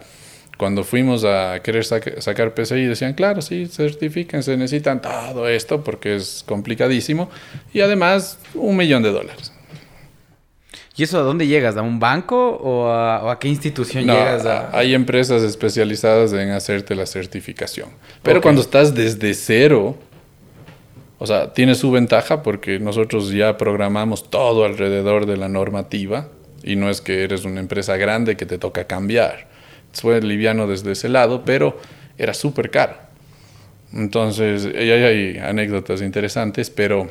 cuando fuimos a querer sacar PCI decían, claro, sí, certifiquen, se necesitan todo esto porque es complicadísimo y además un millón de dólares. ¿Y eso a dónde llegas? ¿A un banco o a, qué institución llegas? Hay empresas especializadas en hacerte la certificación. Pero cuando estás desde cero, o sea, tiene su ventaja porque nosotros ya programamos todo alrededor de la normativa y no es que eres una empresa grande que te toca cambiar fue liviano desde ese lado, pero era súper caro. Entonces, ahí hay anécdotas interesantes, pero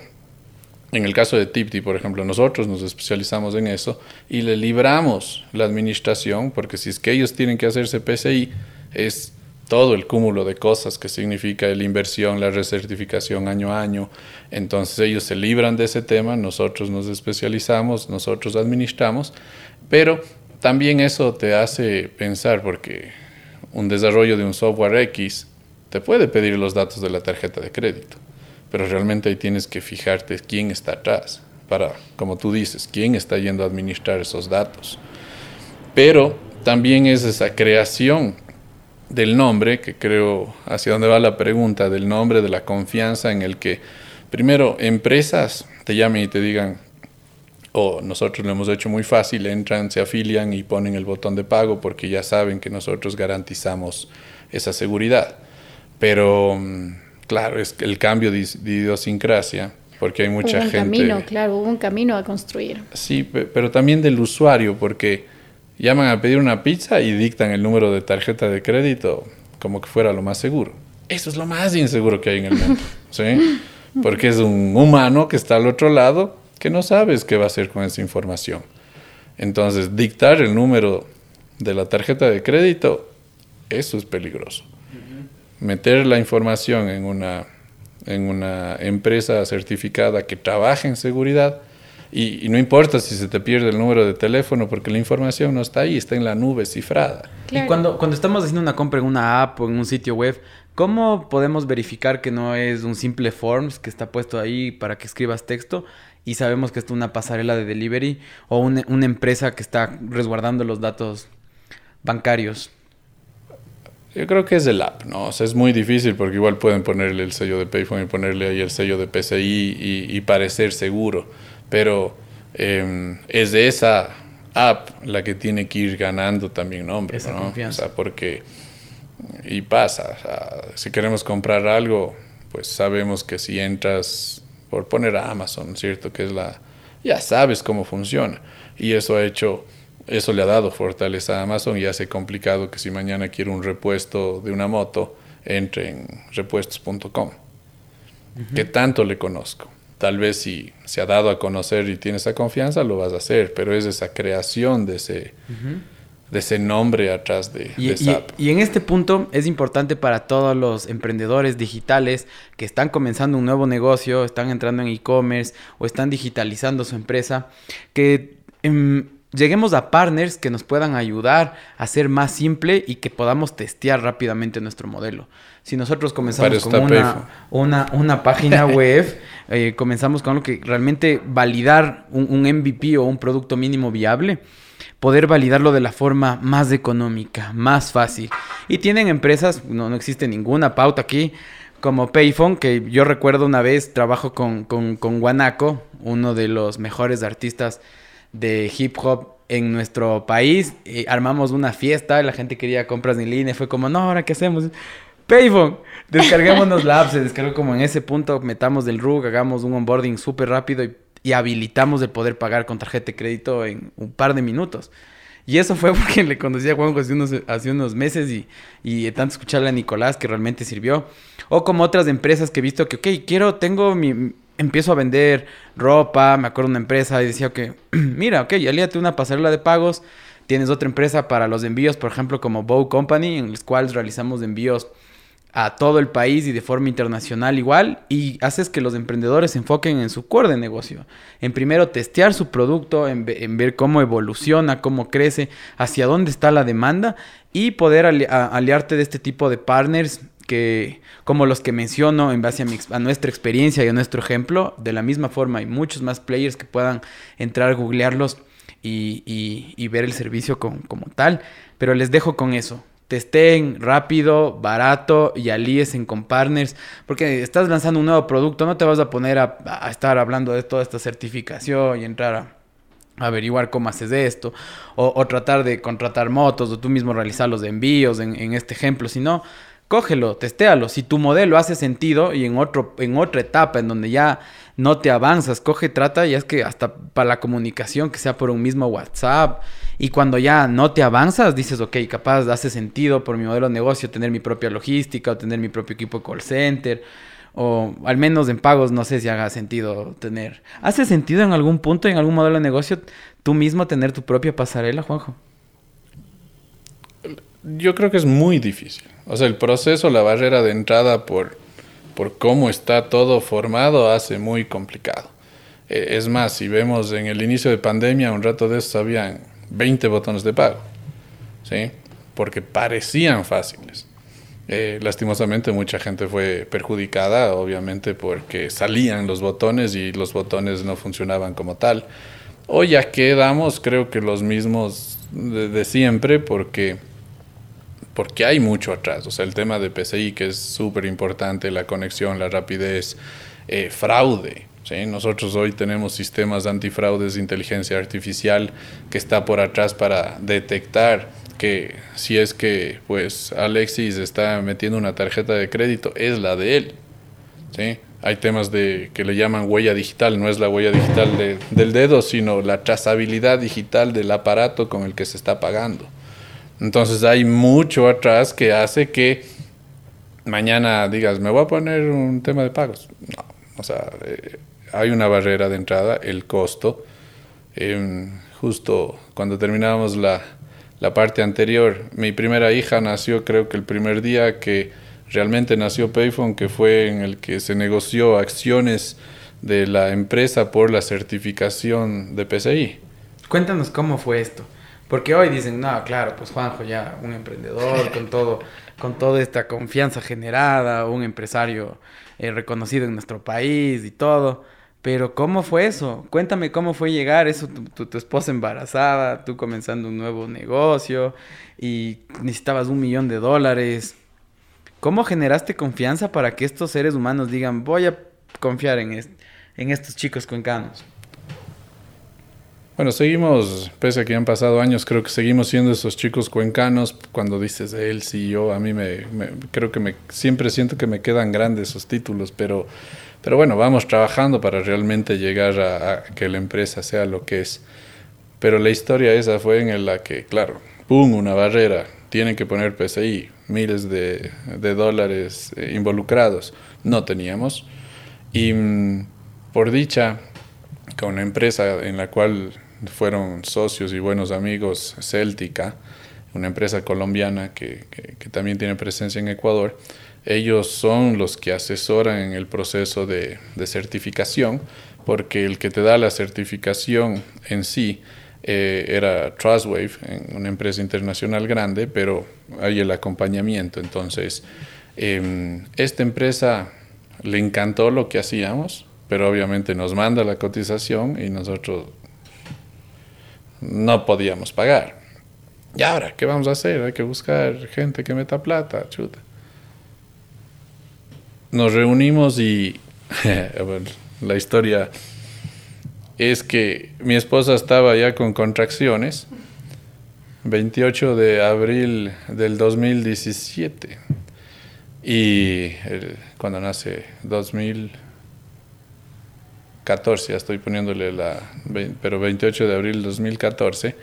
en el caso de Tipti, por ejemplo, nosotros nos especializamos en eso y le libramos la administración, porque si es que ellos tienen que hacerse PCI, es todo el cúmulo de cosas que significa la inversión, la recertificación año a año. Entonces ellos se libran de ese tema, nosotros nos especializamos, nosotros administramos, pero también eso te hace pensar porque un desarrollo de un software X te puede pedir los datos de la tarjeta de crédito, pero realmente ahí tienes que fijarte quién está atrás para, como tú dices, quién está yendo a administrar esos datos. Pero también es esa creación del nombre, que creo hacia dónde va la pregunta, del nombre, de la confianza en el que primero empresas te llamen y te digan, o nosotros lo hemos hecho muy fácil, entran, se afilian y ponen el botón de pago porque ya saben que nosotros garantizamos esa seguridad. Pero mm, claro, es el cambio de, idiosincrasia, porque hay mucha hubo un camino, claro, hubo un camino a construir. Sí, pero también del usuario, porque llaman a pedir una pizza y dictan el número de tarjeta de crédito como que fuera lo más seguro. Eso es lo más inseguro que hay en el mundo, ¿sí? Porque es un humano que está al otro lado que no sabes qué va a hacer con esa información. Entonces, dictar el número de la tarjeta de crédito, eso es peligroso. Meter la información en una, en una empresa certificada que trabaje en seguridad, y, no importa si se te pierde el número de teléfono, porque la información no está ahí, está en la nube cifrada. Y cuando, cuando estamos haciendo una compra en una app o en un sitio web, ¿cómo podemos verificar que no es un simple forms que está puesto ahí para que escribas texto, y sabemos que es una pasarela de delivery o una, empresa que está resguardando los datos bancarios? Yo creo que es el app, ¿no? O sea, es muy difícil porque igual pueden ponerle el sello de Payphone y ponerle ahí el sello de PCI y, parecer seguro. Pero em, es de esa app la que tiene que ir ganando también nombre, esa confianza. O sea, porque... Y pasa, si queremos comprar algo, pues sabemos que si entras por poner a Amazon, ¿cierto? Que es la, ya sabes cómo funciona. Y eso ha hecho, eso le ha dado fortaleza a Amazon y hace complicado que si mañana quiere un repuesto de una moto, entre en repuestos.com. ¿Qué tanto le conozco? Tal vez si se ha dado a conocer y tiene esa confianza, lo vas a hacer, pero es esa creación de ese, de ese nombre atrás de, y, SAP. Y, en este punto es importante para todos los emprendedores digitales que están comenzando un nuevo negocio, están entrando en e-commerce o están digitalizando su empresa, que em, lleguemos a partners que nos puedan ayudar a ser más simple y que podamos testear rápidamente nuestro modelo. Si nosotros comenzamos con una, una, una, página web, eh, comenzamos con lo que realmente validar un, un MVP o un producto mínimo viable, poder validarlo de la forma más económica, más fácil. Y tienen empresas, no, no existe ninguna pauta aquí, como Payphone, que yo recuerdo una vez trabajo con, con, con Guanaco, uno de los mejores artistas de hip hop en nuestro país. Y armamos una fiesta, la gente quería compras en línea, fue como, no, ahora qué hacemos. Payphone, descarguémonos la app, se descargó como en ese punto, metamos del RUG, hagamos un onboarding súper rápido y, habilitamos el poder pagar con tarjeta de crédito en un par de minutos. Y eso fue porque le conocí a Juanjo hace unos, hace unos meses y, y tanto escucharle a Nicolás que realmente sirvió. O como otras empresas que he visto que, ok, quiero, tengo mi, empiezo a vender ropa, me acuerdo de una empresa y decía que, mira, ok, alíate una pasarela de pagos, tienes otra empresa para los envíos, por ejemplo, como Bow Company, en los cuales realizamos envíos a todo el país y de forma internacional igual y haces que los emprendedores se enfoquen en su core de negocio. En primero testear su producto, en, en ver cómo evoluciona, cómo crece, hacia dónde está la demanda y poder aliarte de este tipo de partners que, como los que menciono en base a, mi, a, nuestra experiencia y a nuestro ejemplo, de la misma forma hay muchos más players que puedan entrar, googlearlos y, y, ver el servicio como tal, pero les dejo con eso testeen rápido, barato y alíesen con partners, porque estás lanzando un nuevo producto, no te vas a poner a, estar hablando de toda esta certificación y entrar a, averiguar cómo haces esto, o, tratar de contratar motos, o tú mismo realizar los envíos en, en este ejemplo, sino cógelo, testéalo. Si tu modelo hace sentido y en, otro, en otra etapa en donde ya no te avanzas, coge, trata, y es que hasta para la comunicación, que sea por un mismo WhatsApp, y cuando ya no te avanzas, dices, ok, capaz hace sentido por mi modelo de negocio tener mi propia logística o tener mi propio equipo de call center, o al menos en pagos no sé si haga sentido tener. ¿Hace sentido en algún punto, en algún modelo de negocio, tú mismo tener tu propia pasarela, Juanjo? Yo creo que es muy difícil. O sea, el proceso, la barrera de entrada por, por cómo está todo formado hace muy complicado. Eh, es más, si vemos en el inicio de pandemia, un rato de eso habían 20 botones de pago, ¿sí? Porque parecían fáciles. Eh, lastimosamente mucha gente fue perjudicada, obviamente porque salían los botones y los botones no funcionaban como tal. Hoy ya quedamos, creo que los mismos de, de siempre, porque porque hay mucho atrás. O sea, el tema de PCI, que es súper importante, la conexión, la rapidez, eh, fraude. Nosotros hoy tenemos sistemas antifraudes de inteligencia artificial que está por atrás para detectar que si es que pues Alexis está metiendo una tarjeta de crédito, es la de él. Hay temas de que le llaman huella digital, no es la huella digital de, del dedo, sino la trazabilidad digital del aparato con el que se está pagando. Entonces hay mucho atrás que hace que mañana digas, me voy a poner un tema de pagos. No, o sea, eh, hay una barrera de entrada, el costo. Eh, justo cuando terminábamos la, la parte anterior, mi primera hija nació creo que el primer día que realmente nació Payphone, que fue en el que se negoció acciones de la empresa por la certificación de PCI. Cuéntanos cómo fue esto. Porque hoy dicen, no, claro, pues Juanjo ya un emprendedor con todo, con toda esta confianza generada, un empresario eh, reconocido en nuestro país y todo. Pero ¿cómo fue eso? Cuéntame cómo fue llegar eso, tu, esposa embarazada, tú comenzando un nuevo negocio y necesitabas un millón de dólares. ¿Cómo generaste confianza para que estos seres humanos digan, voy a confiar en, en estos chicos cuencanos? Bueno, seguimos, pese a que han pasado años, creo que seguimos siendo esos chicos cuencanos. Cuando dices él, sí, yo, a mí me, me, creo que me, siempre siento que me quedan grandes esos títulos, pero, pero bueno, vamos trabajando para realmente llegar a, que la empresa sea lo que es. Pero la historia esa fue en la que, claro, ¡pum!, una barrera, tienen que poner PCI, miles de, de dólares eh, involucrados, no teníamos. Y mm, por dicha, con una empresa en la cual fueron socios y buenos amigos, Celtica, una empresa colombiana que, que, también tiene presencia en Ecuador, ellos son los que asesoran en el proceso de, certificación, porque el que te da la certificación en sí eh, era Trustwave, una empresa internacional grande, pero hay el acompañamiento. Entonces, eh, esta empresa le encantó lo que hacíamos, pero obviamente nos manda la cotización y nosotros no podíamos pagar. ¿Y ahora qué vamos a hacer? Hay que buscar gente que meta plata, chuta. Nos reunimos y la historia es que mi esposa estaba ya con contracciones, 28 de abril del 2017. Y cuando nace 2014, ya estoy poniéndole la, pero 28 de abril 2014,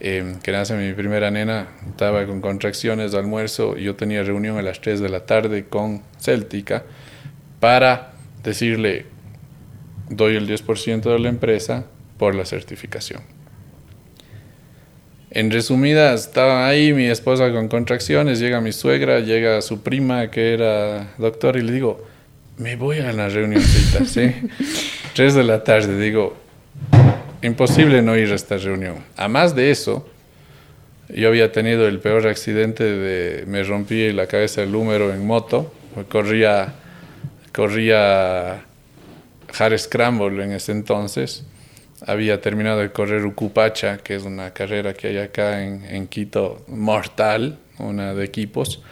eh, que nace mi primera nena, estaba con contracciones de almuerzo y yo tenía reunión a las 3 de la tarde con Céltica para decirle, doy el 10% de la empresa por la certificación. En resumidas, estaba ahí mi esposa con contracciones, llega mi suegra, llega su prima que era doctor y le digo, me voy a la reunioncita, ¿sí? Tres de la tarde, digo, imposible no ir a esta reunión. A más de eso, yo había tenido el peor accidente de, me rompí la cabeza del húmero en moto, corría, corría hard scramble en ese entonces. Había terminado de correr Ucupacha, que es una carrera que hay acá en, Quito, mortal, una de equipos.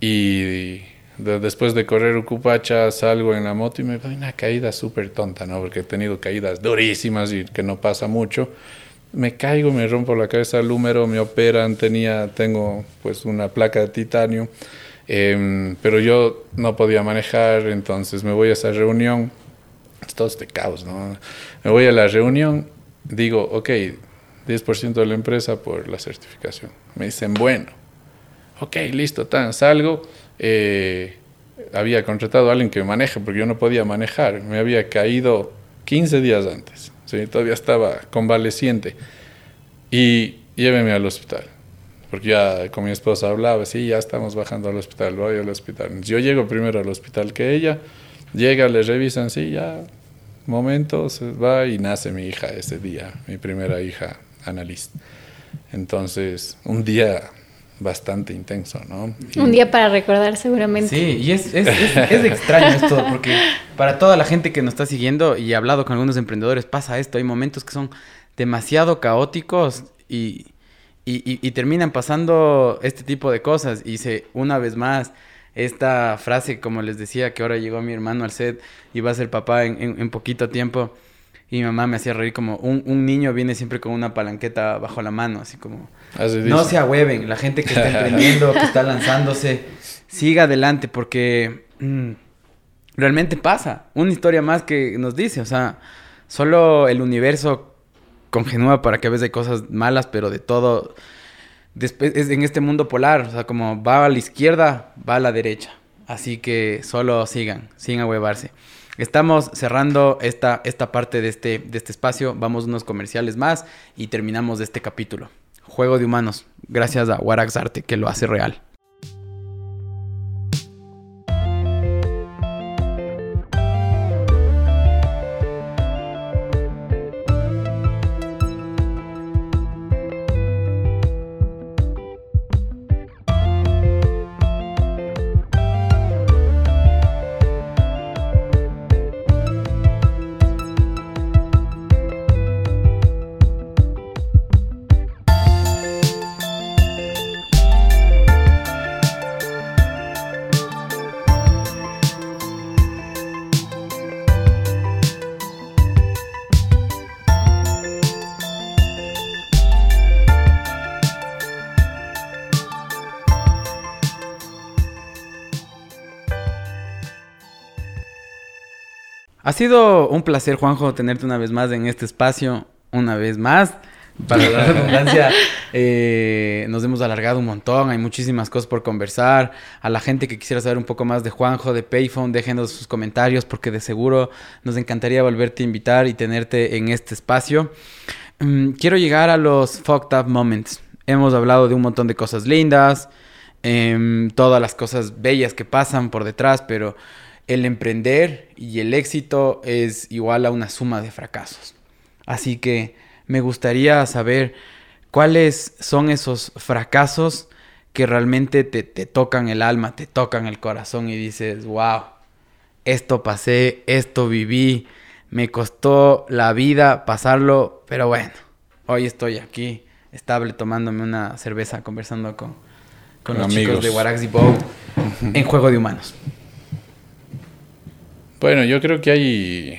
Y después de correr Ucupacha salgo en la moto y me doy una caída súper tonta, ¿no? Porque he tenido caídas durísimas y que no pasa mucho. Me caigo, me rompo la cabeza del húmero, me operan, tenía, tengo pues una placa de titanio. Em, pero yo no podía manejar, entonces me voy a esa reunión todo este caos, ¿no? Me voy a la reunión, digo, ok, 10% de la empresa por la certificación. Me dicen, bueno, ok, listo, tan, salgo. Eh, había contratado a alguien que maneje porque yo no podía manejar. Me había caído 15 días antes. ¿sí? Todavía estaba convaleciente. Y lléveme al hospital. Porque ya con mi esposa hablaba, sí, ya estamos bajando al hospital, voy al hospital. Yo llego primero al hospital que ella, llega, le revisan, sí, ya momento se va y nace mi hija ese día, mi primera hija, Annalise. Entonces, un día bastante intenso, ¿no? un día para recordar seguramente. Sí, y es, es, es, extraño esto, porque para toda la gente que nos está siguiendo y he hablado con algunos emprendedores, pasa esto, hay momentos que son demasiado caóticos y, y, y terminan pasando este tipo de cosas y se, una vez más, esta frase, como les decía, que ahora llegó mi hermano al set y va a ser papá en, poquito tiempo. Y mi mamá me hacía reír como un, niño viene siempre con una palanqueta bajo la mano, así como... no se ahueven, la gente que está emprendiendo, que está lanzándose, siga adelante porque mm, realmente pasa. Una historia más que nos dice, o sea, solo el universo congenúa para que a veces hay cosas malas, pero de todo después es en este mundo polar, o sea, como va a la izquierda, va a la derecha. Así que solo sigan, sin ahuevarse. Estamos cerrando esta, esta parte de este, de este espacio. Vamos unos comerciales más y terminamos este capítulo. Juego de humanos. Gracias a Warax Arte que lo hace real. Ha sido un placer, Juanjo, tenerte una vez más en este espacio, una vez más, para la redundancia, Eh, nos hemos alargado un montón, hay muchísimas cosas por conversar. A la gente que quisiera saber un poco más de Juanjo, de Payphone, déjenos sus comentarios porque de seguro nos encantaría volverte a invitar y tenerte en este espacio. Mm, quiero llegar a los fucked up moments. Hemos hablado de un montón de cosas lindas, em, todas las cosas bellas que pasan por detrás, pero el emprender y el éxito es igual a una suma de fracasos. Así que me gustaría saber cuáles son esos fracasos que realmente te, tocan el alma, te tocan el corazón y dices, wow, esto pasé, esto viví, me costó la vida pasarlo, pero bueno, hoy estoy aquí, estable, tomándome una cerveza, conversando con, con los chicos de Waraxi Bow en Juego de Humanos. Bueno, yo creo que hay,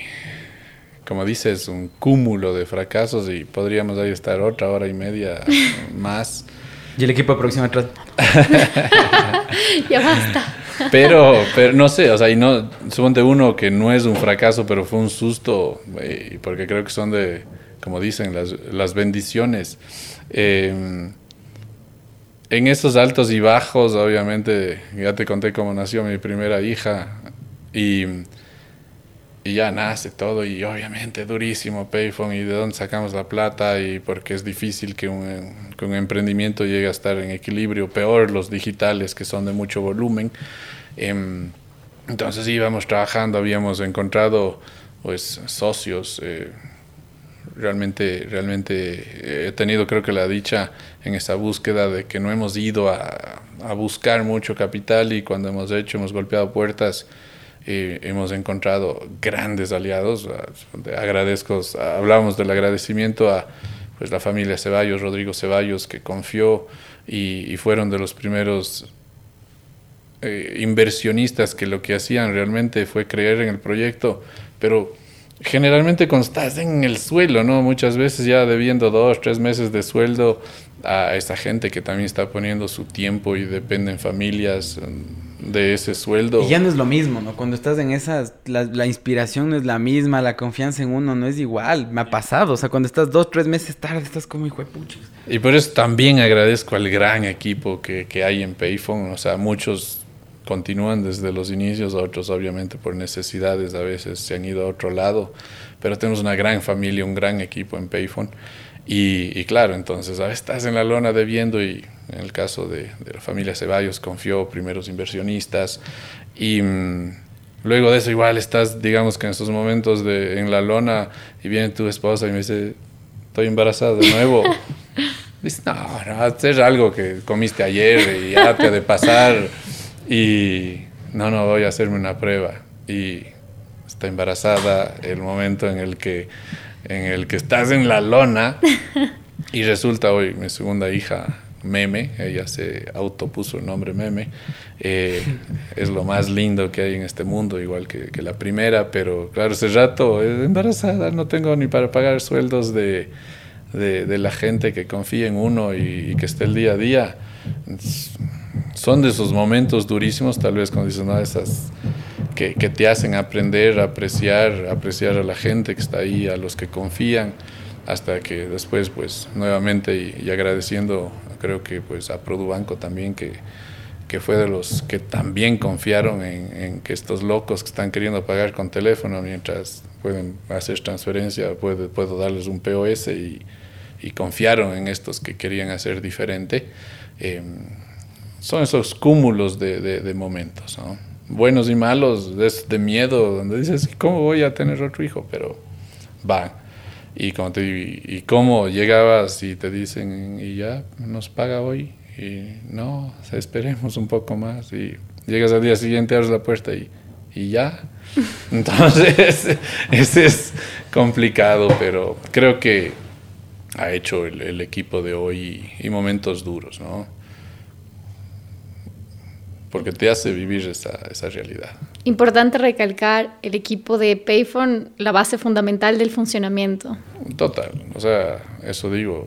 como dices, un cúmulo de fracasos y podríamos ahí estar otra hora y media más. Y el equipo de producción atrás. ya basta. Pero, pero no sé, o sea, y no, suponte uno que no es un fracaso, pero fue un susto, eh, porque creo que son de, como dicen, las, las bendiciones. Em, en esos altos y bajos, obviamente, ya te conté cómo nació mi primera hija y y ya nace todo y obviamente durísimo Payphone y de dónde sacamos la plata y porque es difícil que un, que emprendimiento llegue a estar en equilibrio, peor los digitales que son de mucho volumen. Eh, entonces íbamos trabajando, habíamos encontrado pues socios. Eh, realmente, realmente he tenido creo que la dicha en esta búsqueda de que no hemos ido a buscar mucho capital y cuando hemos hecho hemos golpeado puertas hemos encontrado grandes aliados. Agradezco, hablamos del agradecimiento a pues, la familia Ceballos, Rodrigo Ceballos, que confió y, fueron de los primeros eh, inversionistas que lo que hacían realmente fue creer en el proyecto, pero generalmente cuando estás en el suelo, ¿no? Muchas veces ya debiendo dos, tres meses de sueldo a esa gente que también está poniendo su tiempo y dependen familias de ese sueldo. Y ya no es lo mismo, ¿no? Cuando estás en esas, la, inspiración no es la misma, la confianza en uno no es igual. Me ha pasado, o sea, cuando estás dos, tres meses tarde, estás como hijo de puchos. Y por eso también agradezco al gran equipo que, que hay en Payphone, o sea, muchos continúan desde los inicios, otros obviamente por necesidades a veces se han ido a otro lado, pero tenemos una gran familia, un gran equipo en Payphone. Y, y claro, entonces a veces estás en la lona debiendo y en el caso de, la familia Ceballos confió primeros inversionistas y mm, luego de eso igual estás, digamos que en estos momentos de, en la lona y viene tu esposa y me dice, estoy embarazada de nuevo. Dices, no, no, es algo que comiste ayer y ya te ha de pasar y no, no, voy a hacerme una prueba. Y está embarazada el momento en el que, en el que estás en la lona y resulta hoy mi segunda hija Meme, ella se autopuso el nombre Meme, eh, es lo más lindo que hay en este mundo, igual que, la primera, pero claro, ese rato es embarazada, no tengo ni para pagar sueldos de, de, la gente que confía en uno y, que esté el día a día. Son de esos momentos durísimos, tal vez cuando dices, no, esas que, que te hacen aprender, apreciar, apreciar a la gente que está ahí, a los que confían hasta que después pues nuevamente y, y, agradeciendo creo que pues a Produbanco también que, que fue de los que también confiaron en, que estos locos que están queriendo pagar con teléfono mientras pueden hacer transferencia, puede, puedo darles un POS y, y, confiaron en estos que querían hacer diferente. Em, son esos cúmulos de, de, momentos, buenos y malos, de, de, miedo, donde dices, ¿cómo voy a tener otro hijo? Pero va y, como te, y, cómo llegabas y te dicen, y ya nos paga hoy, y no, esperemos un poco más, y llegas al día siguiente, abres la puerta y, y ya. Entonces, ese es complicado, pero creo que ha hecho el, el equipo de hoy y, momentos duros, ¿no? Porque te hace vivir esa, esa realidad. Importante recalcar el equipo de Payphone, la base fundamental del funcionamiento. Total, o sea, eso digo.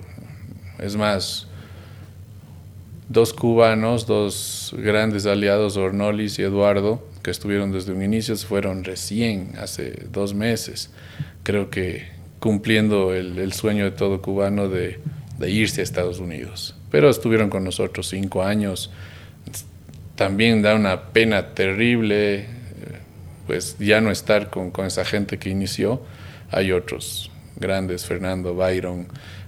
Es más, dos cubanos, dos grandes aliados, Ornolis y Eduardo, que estuvieron desde un inicio, fueron recién, hace dos meses, creo que cumpliendo el, el sueño de todo cubano de, de irse a Estados Unidos. Pero estuvieron con nosotros cinco años. También da una pena terrible, eh, pues ya no estar con, con esa gente que inició. Hay otros grandes, Fernando Byron,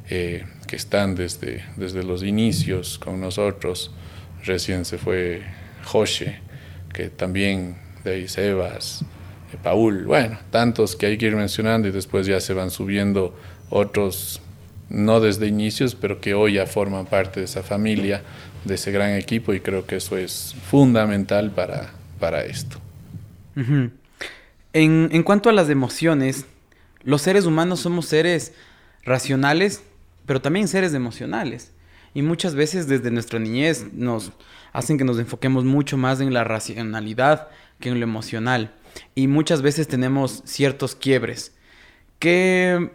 eh, que están desde, desde los inicios con nosotros. Recién se fue José, que también de ahí Sebas, eh, Paul, bueno, tantos que hay que ir mencionando y después ya se van subiendo otros, no desde inicios, pero que hoy ya forman parte de esa familia, de ese gran equipo y creo que eso es fundamental para, para esto. en, en cuanto a las emociones, los seres humanos somos seres racionales, pero también seres emocionales. Y muchas veces desde nuestra niñez nos hacen que nos enfoquemos mucho más en la racionalidad que en lo emocional. Y muchas veces tenemos ciertos quiebres. ¿Qué,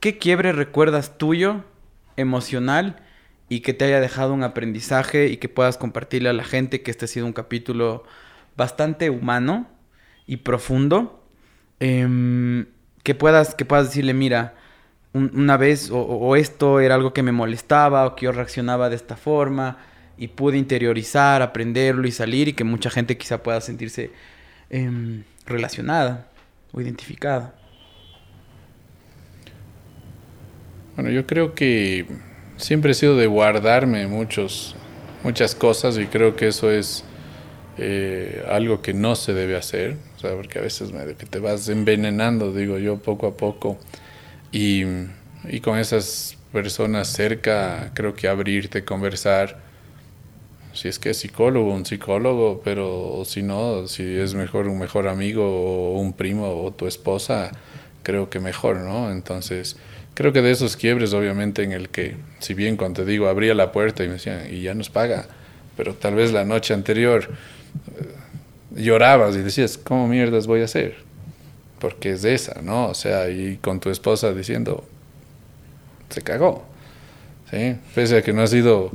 qué quiebre recuerdas tuyo, emocional, y que te haya dejado un aprendizaje y que puedas compartirle a la gente que este ha sido un capítulo bastante humano y profundo? Em, que, puedas, que puedas decirle, mira, una vez o, esto era algo que me molestaba o que yo reaccionaba de esta forma y pude interiorizar, aprenderlo y salir y que mucha gente quizá pueda sentirse em, relacionada o identificada. Bueno, yo creo que siempre he sido de guardarme muchos, muchas cosas y creo que eso es eh, algo que no se debe hacer, o sea, porque a veces me, que te vas envenenando, digo yo, poco a poco. Y, y con esas personas cerca, creo que abrirte, conversar. Si es que es psicólogo, un psicólogo, pero si no, si es mejor un mejor amigo o un primo o tu esposa, creo que mejor, ¿no? Entonces, creo que de esos quiebres, obviamente, en el que, si bien cuando te digo, abría la puerta y me decían, y ya nos paga, pero tal vez la noche anterior eh, llorabas y decías, ¿cómo mierdas voy a hacer? porque es esa, ¿no? O sea, y con tu esposa diciendo, se cagó, ¿sí? Pese a que no ha sido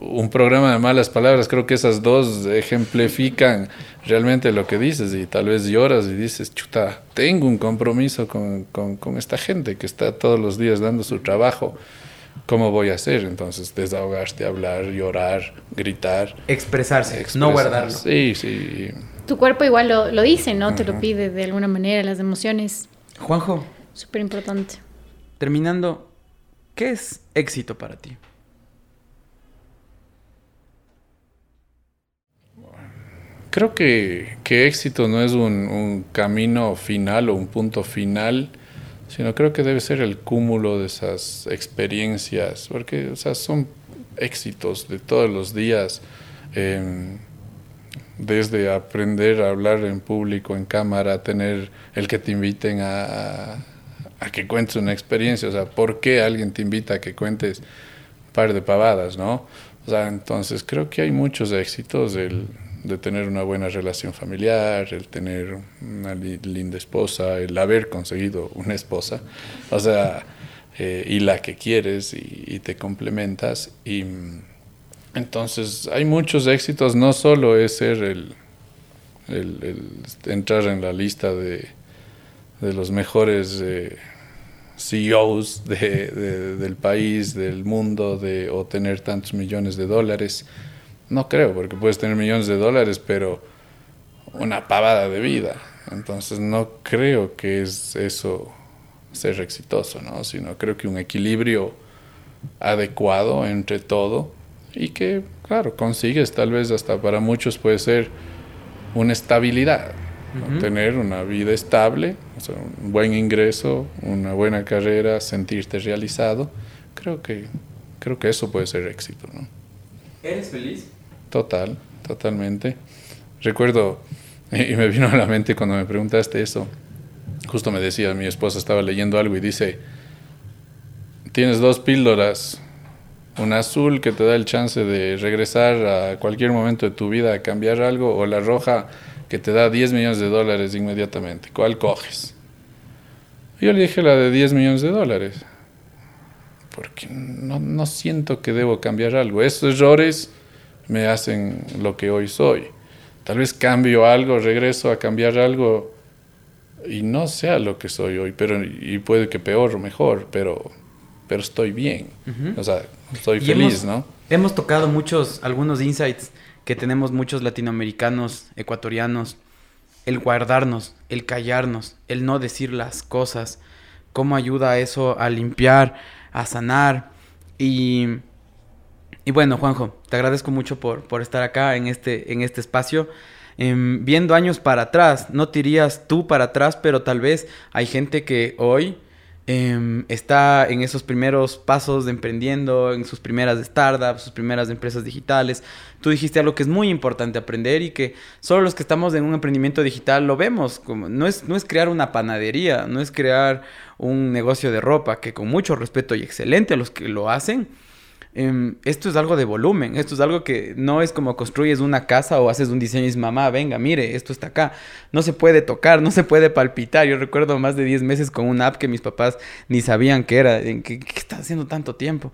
un programa de malas palabras, creo que esas dos ejemplifican realmente lo que dices y tal vez lloras y dices, chuta, tengo un compromiso con, con, con esta gente que está todos los días dando su trabajo. ¿Cómo voy a hacer? Entonces, desahogarte, hablar, llorar, gritar. Expresarse, no guardarlo. Sí, sí tu cuerpo igual lo, lo dice, ¿no? Te lo pide de alguna manera, las emociones. Juanjo. Súper importante. Terminando, ¿qué es éxito para ti? Creo que, que éxito no es un, camino final o un punto final, sino creo que debe ser el cúmulo de esas experiencias, porque o son éxitos de todos los días. Eh, desde aprender a hablar en público, en cámara, tener el que te inviten a, que cuentes una experiencia, o sea, ¿por qué alguien te invita a que cuentes un par de pavadas, no? O sea, entonces creo que hay muchos éxitos el, de tener una buena relación familiar, el tener una linda esposa, el haber conseguido una esposa, o sea, eh, y la que quieres y, te complementas. Y entonces, hay muchos éxitos, no solo es ser el, entrar en la lista de, de los mejores eh, CEOs de, del país, del mundo, de, o tener tantos millones de dólares. No creo, porque puedes tener millones de dólares, pero una pavada de vida. Entonces, no creo que es eso ser exitoso, ¿no? sino creo que un equilibrio adecuado entre todo y que, claro, consigues tal vez hasta para muchos puede ser una estabilidad, tener una vida estable, un buen ingreso, una buena carrera, sentirte realizado. Creo que, creo que eso puede ser éxito. ¿no? ¿Eres feliz? Total, totalmente. Recuerdo, y me vino a la mente cuando me preguntaste eso, justo me decía, mi esposa estaba leyendo algo y dice, tienes dos píldoras un azul que te da el chance de regresar a cualquier momento de tu vida a cambiar algo, o la roja que te da 10 millones de dólares inmediatamente. ¿Cuál coges? Yo le dije la de 10 millones de dólares, porque no, no siento que debo cambiar algo. Esos errores me hacen lo que hoy soy. Tal vez cambio algo, regreso a cambiar algo y no sea lo que soy hoy, pero y puede que peor o mejor, pero pero estoy bien. O sea, estoy Y feliz, hemos- ¿no? Hemos tocado muchos, algunos insights que tenemos muchos latinoamericanos, ecuatorianos. El guardarnos, el callarnos, el no decir las cosas. Cómo ayuda eso a limpiar, a sanar. Y, y bueno, Juanjo, te agradezco mucho por, por estar acá en este, en este espacio. Em, viendo años para atrás, no te tú para atrás, pero tal vez hay gente que hoy em, está en esos primeros pasos de emprendiendo, en sus primeras startups, sus primeras empresas digitales. Tú dijiste algo que es muy importante aprender y que solo los que estamos en un emprendimiento digital lo vemos. Como, no, es, no es crear una panadería, no es crear un negocio de ropa, que con mucho respeto y excelente a los que lo hacen, em, esto es algo de volumen, esto es algo que no es como construyes una casa o haces un diseño y dices, mamá, venga, mire, esto está acá. No se puede tocar, no se puede palpitar. Yo recuerdo más de 10 meses con una app que mis papás ni sabían qué era, qué, qué está haciendo tanto tiempo.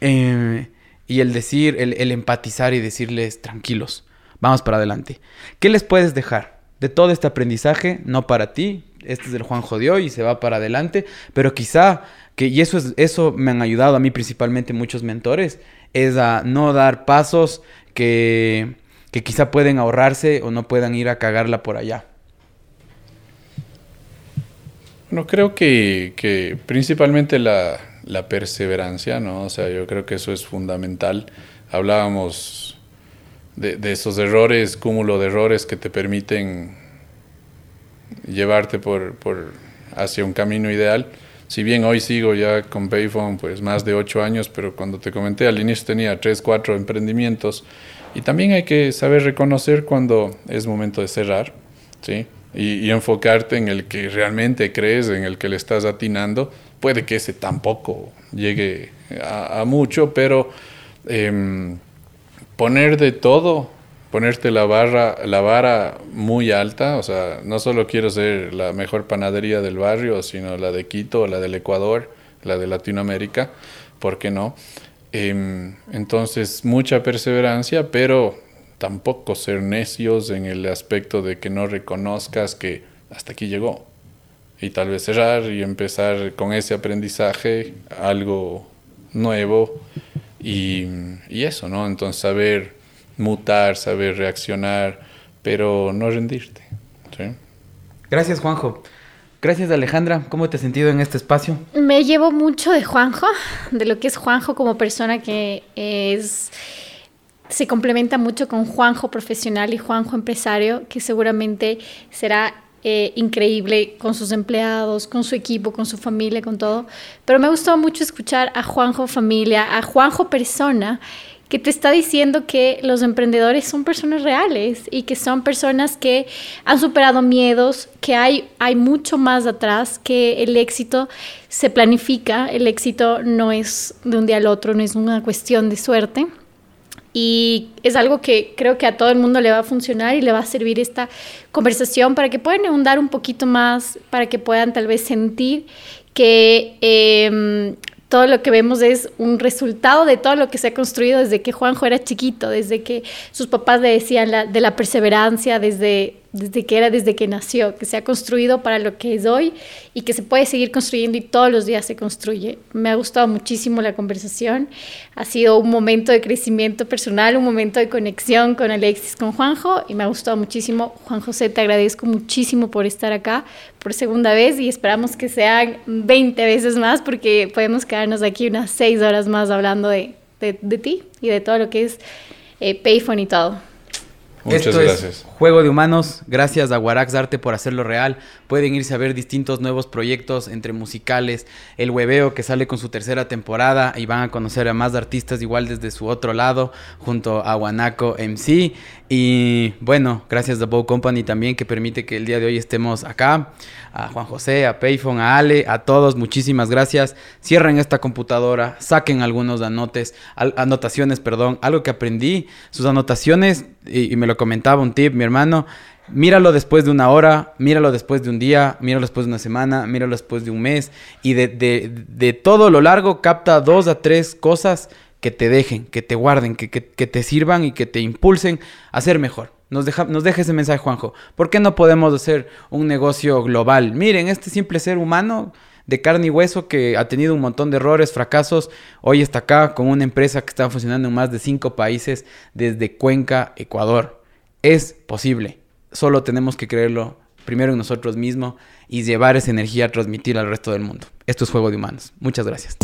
Eh, y el decir, el, el empatizar y decirles, tranquilos, vamos para adelante. ¿Qué les puedes dejar de todo este aprendizaje? No para ti, este es el Juanjo de hoy y se va para adelante, pero quizá, que, y eso, es, eso me han ayudado a mí principalmente muchos mentores, es a no dar pasos que, que quizá pueden ahorrarse o no puedan ir a cagarla por allá. Bueno, creo que, que principalmente la, la perseverancia, ¿no? O sea, yo creo que eso es fundamental. Hablábamos de, de esos errores, cúmulo de errores que te permiten llevarte por, por hacia un camino ideal. Si bien hoy sigo ya con Payphone pues más de ocho años, pero cuando te comenté al inicio tenía tres, cuatro emprendimientos y también hay que saber reconocer cuando es momento de cerrar, ¿sí? Y, y enfocarte en el que realmente crees, en el que le estás atinando. Puede que ese tampoco llegue a, a mucho, pero em, poner de todo, ponerte la barra, la vara muy alta, o sea, no solo quiero ser la mejor panadería del barrio, sino la de Quito, la del Ecuador, la de Latinoamérica, ¿por qué no? Em, entonces, mucha perseverancia, pero tampoco ser necios en el aspecto de que no reconozcas que hasta aquí llegó. Y tal vez cerrar y empezar con ese aprendizaje algo nuevo y, y eso, ¿no? Entonces saber mutar, saber reaccionar, pero no rendirte. ¿sí? Gracias, Juanjo. Gracias, Alejandra. ¿Cómo te has sentido en este espacio? Me llevo mucho de Juanjo, de lo que es Juanjo como persona que es se complementa mucho con Juanjo profesional y Juanjo empresario, que seguramente será eh, increíble con sus empleados, con su equipo, con su familia, con todo. Pero me gustó mucho escuchar a Juanjo familia, a Juanjo persona, que te está diciendo que los emprendedores son personas reales y que son personas que han superado miedos, que hay, hay mucho más atrás, que el éxito se planifica, el éxito no es de un día al otro, no es una cuestión de suerte. Y es algo que creo que a todo el mundo le va a funcionar y le va a servir esta conversación para que puedan ahondar un poquito más, para que puedan tal vez sentir que eh, todo lo que vemos es un resultado de todo lo que se ha construido desde que Juanjo era chiquito, desde que sus papás le decían la, de la perseverancia, desde, desde que era, desde que nació, que se ha construido para lo que es hoy y que se puede seguir construyendo y todos los días se construye. Me ha gustado muchísimo la conversación, ha sido un momento de crecimiento personal, un momento de conexión con Alexis, con Juanjo y me ha gustado muchísimo. Juan José, te agradezco muchísimo por estar acá por segunda vez y esperamos que sean 20 veces más porque podemos quedarnos aquí unas 6 horas más hablando de, de, de ti y de todo lo que es eh, Payphone y todo. Muchas Esto gracias. es Juego de Humanos. Gracias a Guarax Arte por hacerlo real. Pueden irse a ver distintos nuevos proyectos entre musicales, el hueveo que sale con su tercera temporada y van a conocer a más artistas igual desde su otro lado junto a Guanaco MC. Y bueno, gracias a Bow Company también que permite que el día de hoy estemos acá. A Juan José, a Payphone, a Ale, a todos, muchísimas gracias. Cierren esta computadora, saquen algunos anotes, anotaciones, perdón, algo que aprendí, sus anotaciones, y, me lo comentaba un tip, mi hermano, míralo después de una hora, míralo después de un día, míralo después de una semana, míralo después de un mes, y de, todo lo largo capta dos a tres cosas que te dejen, que te guarden, que, que te sirvan y que te impulsen a ser mejor. Nos deja, nos ese mensaje, Juanjo. ¿Por qué no podemos hacer un negocio global? Miren, este simple ser humano de carne y hueso que ha tenido un montón de errores, fracasos. Hoy está acá con una empresa que está funcionando en más de cinco países desde Cuenca, Ecuador. Es posible. Solo tenemos que creerlo primero en nosotros mismos y llevar esa energía a transmitir al resto del mundo. Esto es Juego de Humanos. Muchas gracias.